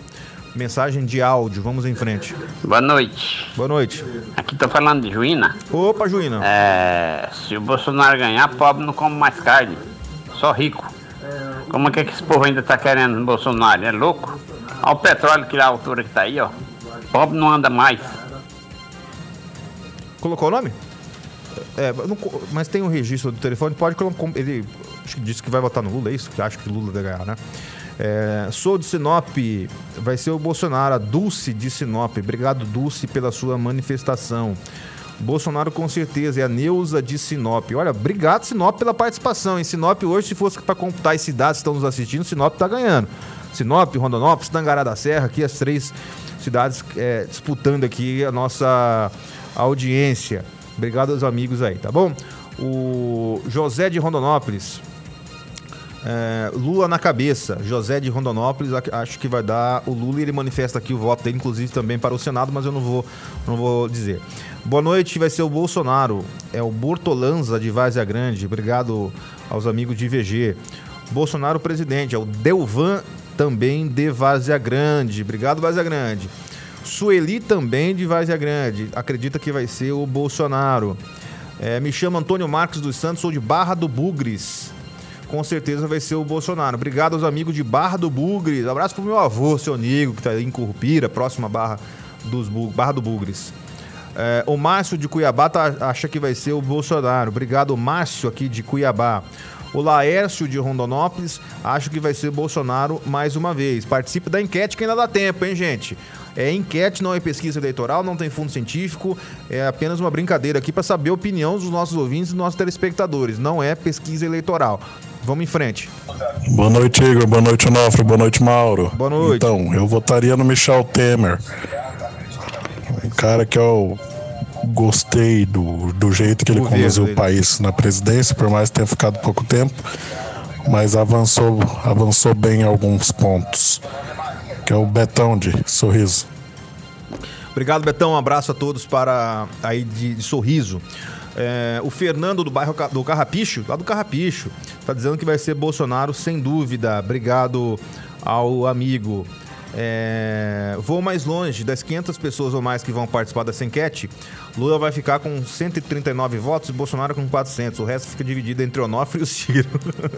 Speaker 1: Mensagem de áudio, vamos em frente.
Speaker 18: Boa noite.
Speaker 1: Boa noite.
Speaker 18: Aqui tô falando de Juína.
Speaker 1: Opa, Juína.
Speaker 18: É, se o Bolsonaro ganhar, pobre não come mais carne. Só rico. Como é que esse povo ainda tá querendo Bolsonaro? É louco? Olha o petróleo que é a altura que tá aí, ó. Pobre não anda mais.
Speaker 1: Colocou o nome? É, mas tem um registro do telefone, pode colocar. Ele acho que disse que vai votar no Lula, é isso? Que acha que Lula vai ganhar, né? É, sou de Sinop, vai ser o Bolsonaro, a Dulce de Sinop. Obrigado, Dulce, pela sua manifestação. Bolsonaro com certeza, é a Neuza de Sinop. Olha, obrigado, Sinop, pela participação. Em Sinop, hoje, se fosse para computar as cidades que estão nos assistindo, Sinop tá ganhando. Sinop, Rondonópolis, Tangará da Serra, aqui as três cidades é, disputando aqui a nossa audiência. Obrigado aos amigos aí, tá bom? O José de Rondonópolis. é, Lula na cabeça. José de Rondonópolis, ac- acho que vai dar o Lula e ele manifesta aqui o voto dele, inclusive também para o Senado, mas eu não vou, não vou dizer. Boa noite, vai ser o Bolsonaro. É o Bortolanza de Várzea Grande. Obrigado aos amigos de VG. Bolsonaro presidente, é o Delvan também de Várzea Grande. Obrigado, Várzea Grande. Sueli também de Várzea Grande. Acredita que vai ser o Bolsonaro. É, me chamo Antônio Marcos dos Santos, sou de Barra do Bugres. Com certeza vai ser o Bolsonaro. Obrigado aos amigos de Barra do Bugres. Abraço pro meu avô, seu Nigo, que tá aí em Curupira, próxima Barra, dos Barra do Bugres. É, o Márcio de Cuiabá tá- acha que vai ser o Bolsonaro. Obrigado, Márcio, aqui de Cuiabá. O Laércio de Rondonópolis acha que vai ser Bolsonaro mais uma vez. Participe da enquete que ainda dá tempo, hein, gente? É enquete, não é pesquisa eleitoral, não tem fundo científico, é apenas uma brincadeira aqui para saber a opinião dos nossos ouvintes e dos nossos telespectadores. Não é pesquisa eleitoral. Vamos em frente.
Speaker 19: Boa noite, Igor. Boa noite, Onofre. Boa noite, Mauro.
Speaker 1: Boa noite.
Speaker 19: Então, eu votaria no Michel Temer. Um cara que eu gostei do, do jeito que ele conduziu o país na presidência, por mais que tenha ficado pouco tempo, mas avançou, avançou bem em alguns pontos. Que é o Betão de Sorriso.
Speaker 1: Obrigado, Betão. Um abraço a todos para aí de, de sorriso. É, o Fernando do bairro do Carrapicho, lá do Carrapicho, tá dizendo que vai ser Bolsonaro sem dúvida. Obrigado ao amigo. É, vou mais longe, das 500 pessoas ou mais que vão participar dessa enquete, Lula vai ficar com 139 votos e Bolsonaro com 400. O resto fica dividido entre Onofre e o Ciro.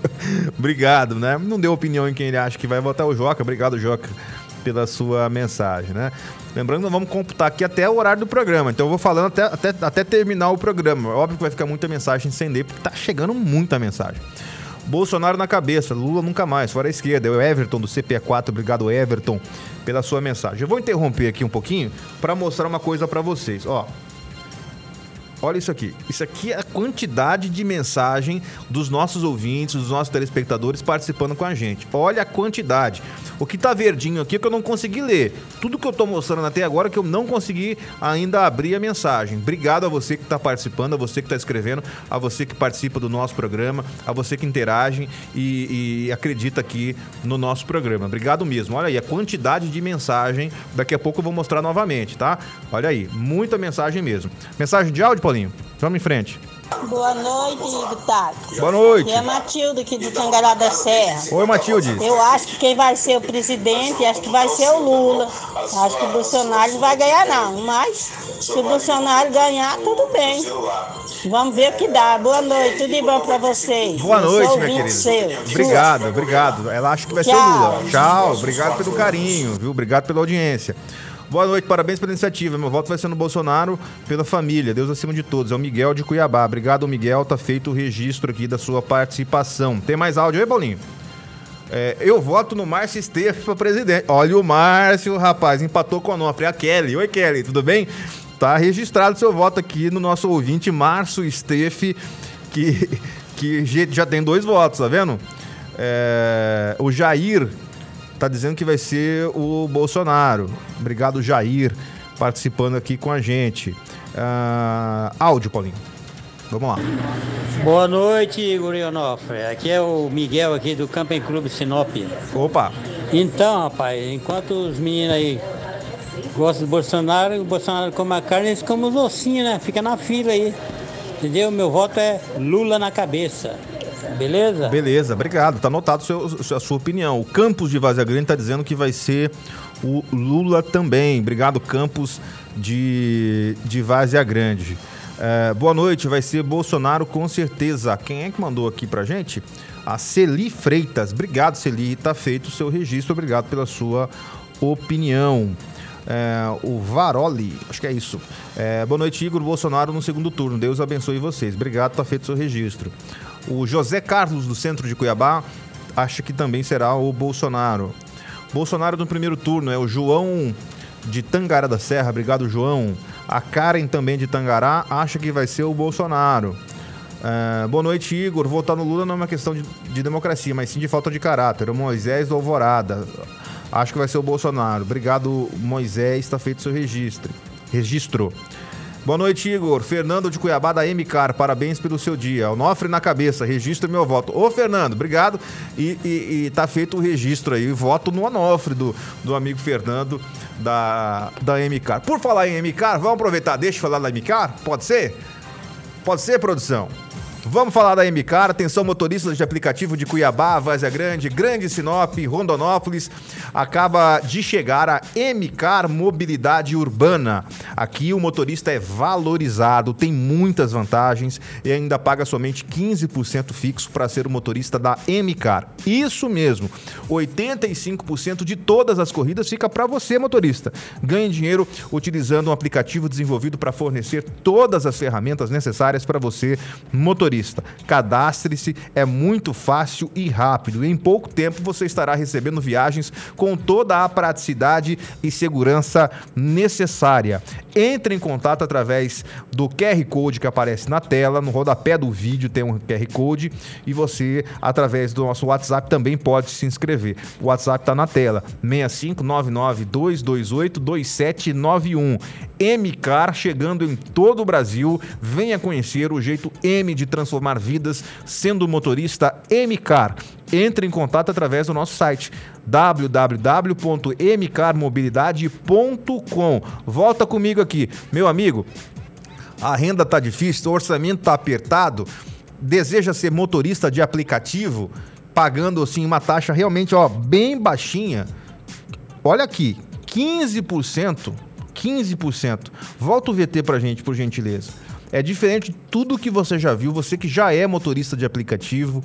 Speaker 1: Obrigado, né? Não deu opinião em quem ele acha que vai votar o Joca. Obrigado, Joca, pela sua mensagem, né? Lembrando vamos computar aqui até o horário do programa. Então eu vou falando até, até, até terminar o programa. Óbvio que vai ficar muita mensagem sem ler, porque tá chegando muita mensagem. Bolsonaro na cabeça, Lula nunca mais, fora a esquerda. O Everton do CPA4, obrigado Everton pela sua mensagem. Eu vou interromper aqui um pouquinho para mostrar uma coisa para vocês. Ó, Olha isso aqui. Isso aqui é quantidade de mensagem dos nossos ouvintes, dos nossos telespectadores participando com a gente. Olha a quantidade. O que tá verdinho aqui é que eu não consegui ler. Tudo que eu tô mostrando até agora é que eu não consegui ainda abrir a mensagem. Obrigado a você que está participando, a você que está escrevendo, a você que participa do nosso programa, a você que interage e, e acredita aqui no nosso programa. Obrigado mesmo. Olha aí a quantidade de mensagem. Daqui a pouco eu vou mostrar novamente, tá? Olha aí, muita mensagem mesmo. Mensagem de áudio, Paulinho? Vamos em frente.
Speaker 14: Boa noite, Tati.
Speaker 1: Boa noite.
Speaker 14: É a Matilde aqui do Tangará da Serra.
Speaker 1: Oi, Matilde.
Speaker 14: Eu acho que quem vai ser o presidente, acho que vai ser o Lula. Acho que o Bolsonaro não vai ganhar, não. Mas se o Bolsonaro ganhar, tudo bem. Vamos ver o que dá. Boa noite, tudo de bom pra vocês.
Speaker 1: Boa noite, minha querida.
Speaker 14: seu.
Speaker 1: Obrigado, obrigado. Ela acha que vai ser o
Speaker 14: Tchau.
Speaker 1: Lula. Tchau, obrigado pelo carinho, viu? Obrigado pela audiência. Boa noite, parabéns pela iniciativa. Meu voto vai ser no Bolsonaro pela família. Deus acima de todos. É o Miguel de Cuiabá. Obrigado, Miguel. Tá feito o registro aqui da sua participação. Tem mais áudio aí, Paulinho? É, eu voto no Márcio Esteves para presidente. Olha o Márcio, rapaz, empatou com a Onofre. A Kelly. Oi, Kelly, tudo bem? Tá registrado seu voto aqui no nosso ouvinte Márcio Estefe, que, que já- já tem dois votos, tá vendo? É, o Jair tá dizendo que vai ser o Bolsonaro. Obrigado, Jair, participando aqui com a gente. Ah, áudio, Paulinho. Vamos lá.
Speaker 10: Boa noite, Igor Onofre. Aqui é o Miguel aqui do Camping Clube Sinop.
Speaker 1: Opa!
Speaker 10: Então, rapaz, enquanto os meninos aí gostam do Bolsonaro, o Bolsonaro come a carne, eles comem os ossinhos, né? Fica na fila aí. Entendeu? Meu voto é Lula na cabeça. Beleza?
Speaker 1: Beleza, obrigado. Tá anotado a sua opinião. O Campos de Vazia Grande tá dizendo que vai ser o Lula também. Obrigado, Campos de, de Vazia Grande. É, boa noite, vai ser Bolsonaro com certeza. Quem é que mandou aqui pra gente? A Celi Freitas. Obrigado, Celi. Tá feito o seu registro. Obrigado pela sua opinião. É, o Varoli, acho que é isso. É, boa noite, Igor Bolsonaro no segundo turno. Deus abençoe vocês. Obrigado, tá feito o seu registro. O José Carlos, do centro de Cuiabá, acha que também será o Bolsonaro. Bolsonaro no primeiro turno é o João de Tangará da Serra. Obrigado, João. A Karen também de Tangará acha que vai ser o Bolsonaro. É, boa noite, Igor. Votar no Lula não é uma questão de, de democracia, mas sim de falta de caráter. O Moisés do Alvorada. Acho que vai ser o Bolsonaro. Obrigado, Moisés. Está feito seu registro. Registro. Boa noite, Igor. Fernando de Cuiabá da MCAR. Parabéns pelo seu dia. Onofre na cabeça. Registro meu voto. Ô, Fernando, obrigado. E, e, e tá feito o registro aí. Voto no Onofre do, do amigo Fernando da, da MCAR. Por falar em MCAR, vamos aproveitar. Deixa eu falar da MCAR? Pode ser? Pode ser, produção? Vamos falar da MCAR, atenção motoristas de aplicativo de Cuiabá, Várzea Grande, Grande Sinop, Rondonópolis. Acaba de chegar a MCAR Mobilidade Urbana. Aqui o motorista é valorizado, tem muitas vantagens e ainda paga somente 15% fixo para ser o motorista da MCAR. Isso mesmo, 85% de todas as corridas fica para você, motorista. Ganhe dinheiro utilizando um aplicativo desenvolvido para fornecer todas as ferramentas necessárias para você, motorista. Cadastre-se, é muito fácil e rápido. Em pouco tempo você estará recebendo viagens com toda a praticidade e segurança necessária. Entre em contato através do QR Code que aparece na tela, no rodapé do vídeo tem um QR Code e você, através do nosso WhatsApp, também pode se inscrever. O WhatsApp está na tela, 6599-228-2791. MCAR chegando em todo o Brasil. Venha conhecer o jeito M de transformar vidas sendo motorista MCAR. Entre em contato através do nosso site www.mcarmobilidade.com. Volta comigo aqui, meu amigo. A renda tá difícil, o orçamento tá apertado. Deseja ser motorista de aplicativo, pagando assim uma taxa realmente ó bem baixinha. olha aqui, 15%, 15%. Volta o VT pra gente, por gentileza. É diferente tudo que você já viu, você que já é motorista de aplicativo,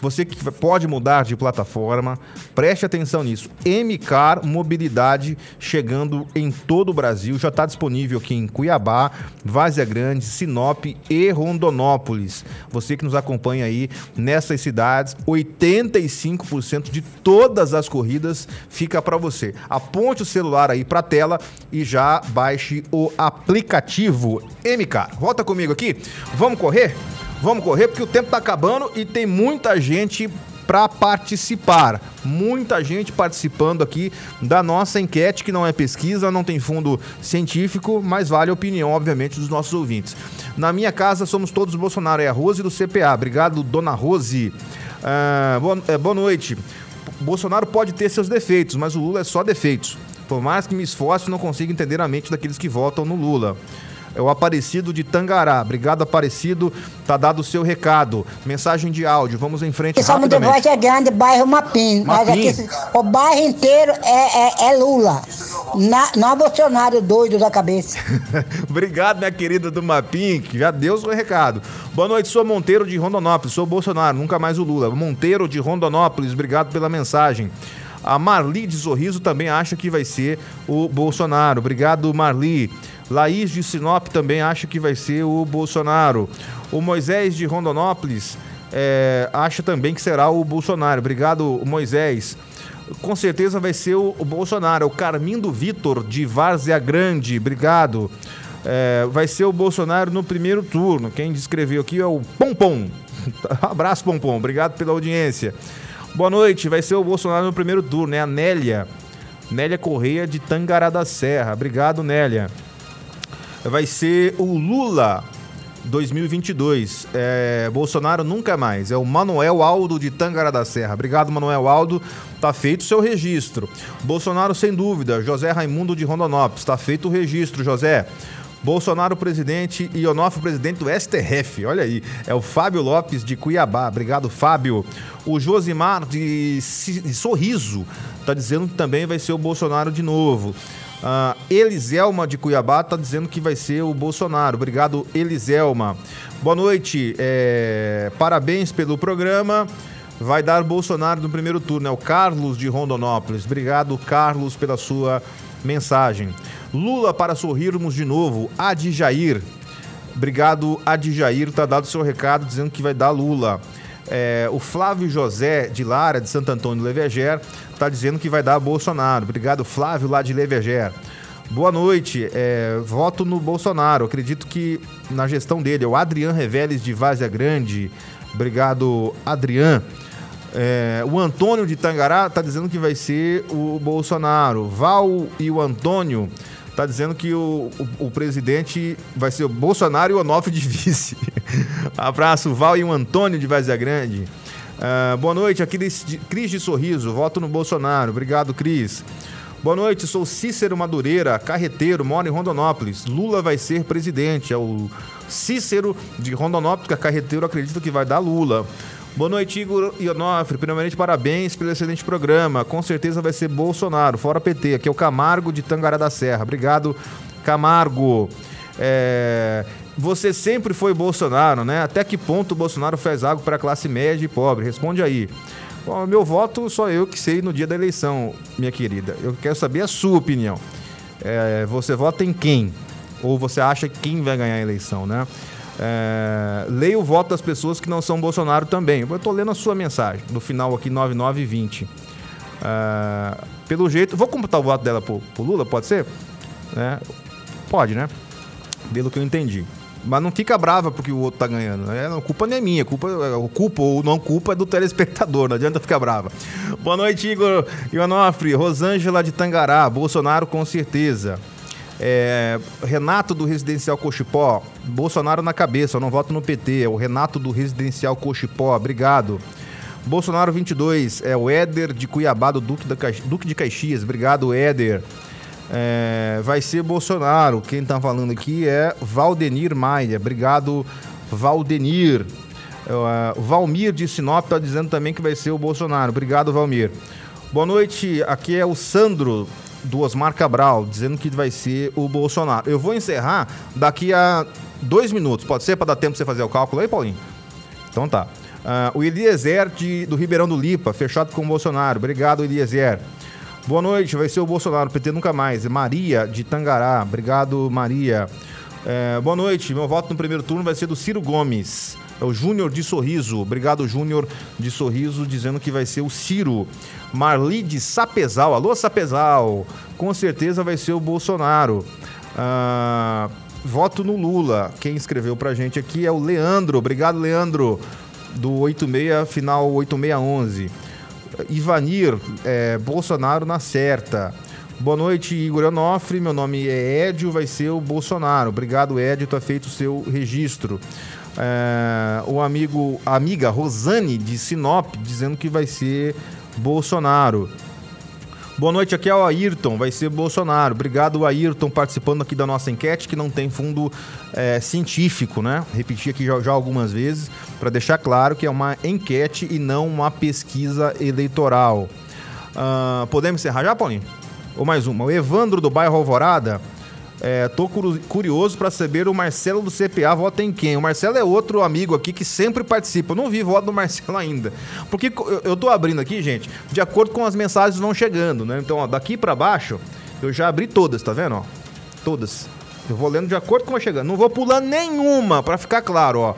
Speaker 1: você que pode mudar de plataforma, preste atenção nisso. MCAR Mobilidade chegando em todo o Brasil, já está disponível aqui em Cuiabá, Várzea Grande, Sinop e Rondonópolis. Você que nos acompanha aí nessas cidades, 85% de todas as corridas fica para você. Aponte o celular aí para a tela e já baixe o aplicativo MCAR. Volta comigo aqui. Vamos correr? Vamos correr porque o tempo tá acabando e tem muita gente para participar. Muita gente participando aqui da nossa enquete, que não é pesquisa, não tem fundo científico, mas vale a opinião, obviamente, dos nossos ouvintes. Na minha casa somos todos Bolsonaro, é a Rose do CPA. Obrigado, dona Rose. Ah, boa, é, boa noite. Bolsonaro pode ter seus defeitos, mas o Lula é só defeitos. Por mais que me esforce, não consigo entender a mente daqueles que votam no Lula. É o Aparecido de Tangará. Obrigado, Aparecido. Tá dado o seu recado. Mensagem de áudio. Vamos em frente
Speaker 20: de
Speaker 1: rapidamente.
Speaker 20: Voz é Grande, bairro Mapim.
Speaker 1: Mapim.
Speaker 20: aqui, o bairro inteiro é, é, é Lula. Na, não é Bolsonaro doido da cabeça.
Speaker 1: Obrigado, minha querida do Mapim, que já deu o seu recado. Boa noite, sou Monteiro de Rondonópolis. Sou Bolsonaro, nunca mais o Lula. Monteiro de Rondonópolis, obrigado pela mensagem. A Marli de Sorriso também acha que vai ser o Bolsonaro. Obrigado, Marli. Laís de Sinop também acha que vai ser o Bolsonaro. O Moisés de Rondonópolis é, acha também que será o Bolsonaro. Obrigado, Moisés. Com certeza vai ser o, Bolsonaro. O Carmindo Vitor de Várzea Grande. Obrigado. É, vai ser o Bolsonaro no primeiro turno. Quem descreveu aqui é o Pompom. Abraço, Pompom. Obrigado pela audiência. Boa noite. Vai ser o Bolsonaro no primeiro turno. É a Nélia. Nélia Correia de Tangará da Serra. Obrigado, Nélia. Vai ser o Lula 2022. É, Bolsonaro nunca mais. É o Manuel Aldo de Tangará da Serra. Obrigado, Manuel Aldo. Tá feito o seu registro. Bolsonaro, sem dúvida. José Raimundo de Rondonópolis. Tá feito o registro, José. Bolsonaro presidente e Onofre presidente do STF. Olha aí, é o Fábio Lopes de Cuiabá. Obrigado, Fábio. O Josimar de, Sorriso tá dizendo que também vai ser o Bolsonaro de novo. Ah, Eliselma de Cuiabá tá dizendo que vai ser o Bolsonaro. Obrigado, Eliselma. Boa noite. é, Parabéns pelo programa. Vai dar Bolsonaro no primeiro turno. É o Carlos de Rondonópolis. Obrigado, Carlos, pela sua mensagem. Lula para sorrirmos de novo. Adjair. Obrigado, Adjair. Tá dado seu recado dizendo que vai dar Lula. É, o Flávio José de Lara, de Santo Antônio Leveger, tá dizendo que vai dar Bolsonaro. Obrigado, Flávio, lá de Leveger. Boa noite. É, voto no Bolsonaro. Acredito que na gestão dele. É o Adrian Reveles de Várzea Grande. Obrigado, Adrian. É, o Antônio de Tangará tá dizendo que vai ser o Bolsonaro. Val e o Antônio tá dizendo que o, o, o presidente vai ser o Bolsonaro e o Onofre de vice. Abraço, Val e o Antônio de Várzea Grande. Ah, boa noite, aqui Cris de, Cris de Sorriso, voto no Bolsonaro. Obrigado, Cris. Boa noite, sou Cícero Madureira, carreteiro, moro em Rondonópolis. Lula vai ser presidente. É o Cícero de Rondonópolis, que é carreteiro, acredito que vai dar Lula. Boa noite, Igor e Onofre. Primeiramente, parabéns pelo excelente programa. Com certeza vai ser Bolsonaro, fora PT. Aqui é o Camargo de Tangará da Serra. Obrigado, Camargo. É, Você sempre foi Bolsonaro, né? Até que ponto o Bolsonaro fez algo para a classe média e pobre? Responde aí. Bom, meu voto só eu que sei no dia da eleição, minha querida. Eu quero saber a sua opinião. É, você vota em quem? Ou você acha que quem vai ganhar a eleição, né? É, leia o voto das pessoas que não são Bolsonaro também. Eu tô lendo a sua mensagem, no final aqui, 9920. É, pelo jeito, vou computar o voto dela pro, pro Lula, pode ser? É, pode, né? Pelo que eu entendi. Mas não fica brava porque o outro tá ganhando. É, a culpa não é minha, a culpa, a culpa ou não culpa é do telespectador, não adianta ficar brava. Boa noite, Igor e Onofre. Rosângela de Tangará, Bolsonaro com certeza. É, Renato do Residencial Cochipó, Bolsonaro na cabeça, eu não voto no PT. É o Renato do Residencial Cochipó, obrigado. Bolsonaro 22, é o Éder de Cuiabá, do Duque, da Caix- Duque de Caxias, obrigado, Éder. É, vai ser Bolsonaro. Quem tá falando aqui é Valdenir Maia. Obrigado, Valdenir. É, Valmir de Sinop tá dizendo também que vai ser o Bolsonaro. Obrigado, Valmir. Boa noite, aqui é o Sandro do Osmar Cabral, dizendo que vai ser o Bolsonaro. Eu vou encerrar daqui a dois minutos, pode ser? Para dar tempo você fazer o cálculo aí, Paulinho? Então tá. Ah, o Eliezer de, do Ribeirão do Lipa, fechado com o Bolsonaro. Obrigado, Eliezer. Boa noite, vai ser o Bolsonaro, PT nunca mais. Maria de Tangará, obrigado, Maria. É, boa noite, meu voto no primeiro turno vai ser do Ciro Gomes. É o Júnior de Sorriso. Obrigado, Júnior de Sorriso, dizendo que vai ser o Ciro. Marli de Sapezal. Alô, Sapezal. Com certeza vai ser o Bolsonaro. Ah, voto no Lula. Quem escreveu pra gente aqui é o Leandro. Obrigado, Leandro. Do 86, final 8611. Ivanir, é, Bolsonaro na certa. Boa noite, Igor Onofre. Meu nome é Edio, vai ser o Bolsonaro. Obrigado, Edio, tá feito o seu registro. É, o amigo, a amiga Rosane de Sinop dizendo que vai ser Bolsonaro. Boa noite, aqui é o Ayrton, vai ser Bolsonaro. Obrigado, Ayrton, participando aqui da nossa enquete, que não tem fundo é, científico, né? Repeti aqui já, já algumas vezes, para deixar claro que é uma enquete e não uma pesquisa eleitoral. Ah, podemos encerrar já, Paulinho? Ou mais uma. O Evandro do bairro Alvorada. É, tô curioso para saber o Marcelo do CPA vota em quem. O Marcelo é outro amigo aqui que sempre participa. Eu não vi voto do Marcelo ainda. Porque eu, tô abrindo aqui, gente, de acordo com as mensagens vão chegando, né? Então, ó, daqui para baixo, eu já abri todas, tá vendo? Ó, todas. Eu vou lendo de acordo com vai chegando. Não vou pulando nenhuma, para ficar claro, ó.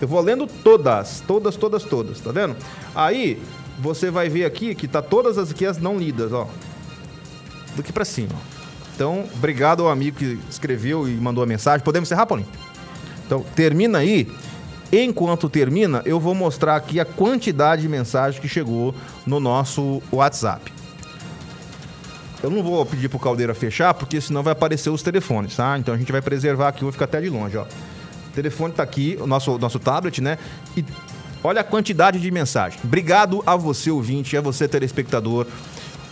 Speaker 1: Eu vou lendo todas, todas, todas, todas, tá vendo? Aí, você vai ver aqui que tá todas as aqui as não lidas, ó. Daqui para cima. Então, obrigado ao amigo que escreveu e mandou a mensagem. Podemos encerrar, Paulinho? Então, termina aí. Enquanto termina, eu vou mostrar aqui a quantidade de mensagem que chegou no nosso WhatsApp. Eu não vou pedir pro Caldeira fechar, porque senão vai aparecer os telefones, tá? Então a gente vai preservar aqui, vou ficar até de longe, ó. O telefone tá aqui, o nosso, nosso tablet, né? E olha a quantidade de mensagem. Obrigado a você, ouvinte, a você, telespectador.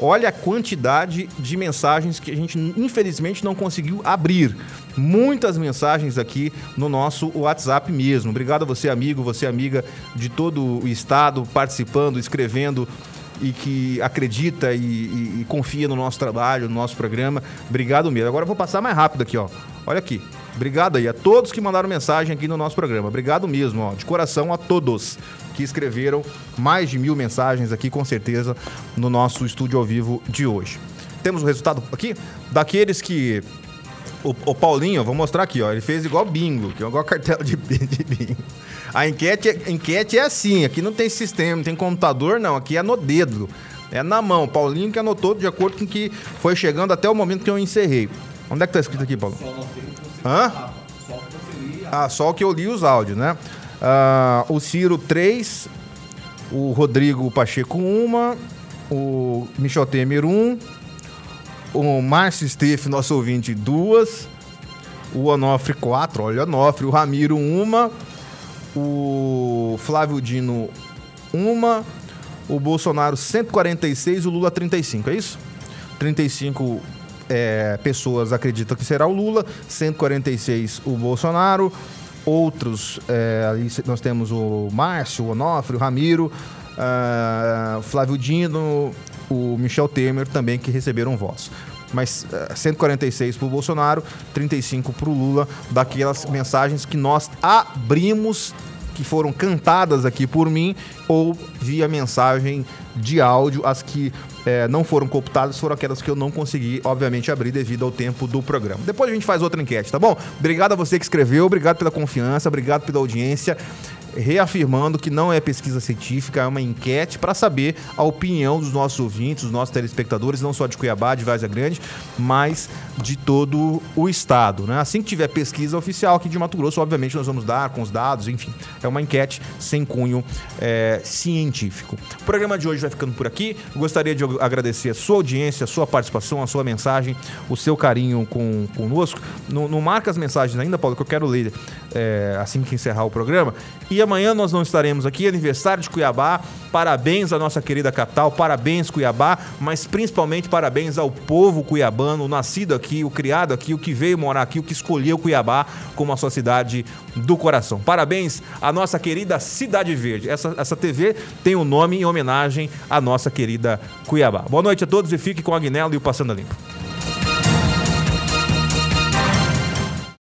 Speaker 1: Olha a quantidade de mensagens que a gente, infelizmente, não conseguiu abrir. Muitas mensagens aqui no nosso WhatsApp mesmo. Obrigado a você, amigo, você, amiga de todo o estado, participando, escrevendo e que acredita e, e- e confia no nosso trabalho, no nosso programa. Obrigado mesmo. Agora eu vou passar mais rápido aqui, ó. Olha aqui. Obrigado aí a todos que mandaram mensagem aqui no nosso programa. Obrigado mesmo, ó. De coração a todos que escreveram mais de mil mensagens aqui, com certeza, no nosso estúdio ao vivo de hoje. Temos o resultado aqui daqueles que. O, o Paulinho, vou mostrar aqui, ó. Ele fez igual bingo, que é igual cartela de, de bingo. A enquete, é- enquete é assim, aqui não tem sistema, não tem computador, não. Aqui é no dedo. É na mão. Paulinho que anotou de acordo com que foi chegando até o momento que eu encerrei. Onde é que tá escrito aqui, Paulo? Hã? Ah, só o que eu li os áudios, né? Ah, o Ciro 3, o Rodrigo Pacheco 1, o Michel Temer 1, o Márcio Steff, nosso ouvinte, 2, o Onofre 4, olha Onofre, o Ramiro 1, o Flávio Dino 1, o Bolsonaro 146, o Lula 35, é isso? 35 é, pessoas acreditam que será o Lula, 146 o Bolsonaro, outros, é, nós temos o Márcio, o Onofre, o Ramiro, ah, Flávio Dino, o Michel Temer também que receberam votos. Mas eh, 146 para o Bolsonaro, 35 para o Lula, daquelas mensagens que nós abrimos que foram cantadas aqui por mim ou via mensagem de áudio. As que eh, não foram computadas foram aquelas que eu não consegui, obviamente, abrir devido ao tempo do programa. Depois a gente faz outra enquete, tá bom? Obrigado a você que escreveu, obrigado pela confiança, obrigado pela audiência. Reafirmando que não é pesquisa científica, é uma enquete para saber a opinião dos nossos ouvintes, dos nossos telespectadores, não só de Cuiabá, de Várzea Grande, mas de todo o estado. Né? Assim que tiver pesquisa oficial aqui de Mato Grosso, obviamente nós vamos dar com os dados, enfim. É uma enquete sem cunho é, científico. O programa de hoje vai ficando por aqui. Gostaria de agradecer a sua audiência, a sua participação, a sua mensagem, o seu carinho com, conosco. Não, não marca as mensagens ainda, Paulo, que eu quero ler é, assim que encerrar o programa. E a amanhã nós não estaremos aqui, aniversário de Cuiabá. Parabéns à nossa querida capital, parabéns Cuiabá, mas principalmente parabéns ao povo cuiabano, o nascido aqui, o criado aqui, o que veio morar aqui, o que escolheu Cuiabá como a sua cidade do coração. Parabéns à nossa querida Cidade Verde. Essa, essa TV tem o um nome em homenagem à nossa querida Cuiabá. Boa noite a todos e fique com a Agnello e o Passando Limpo.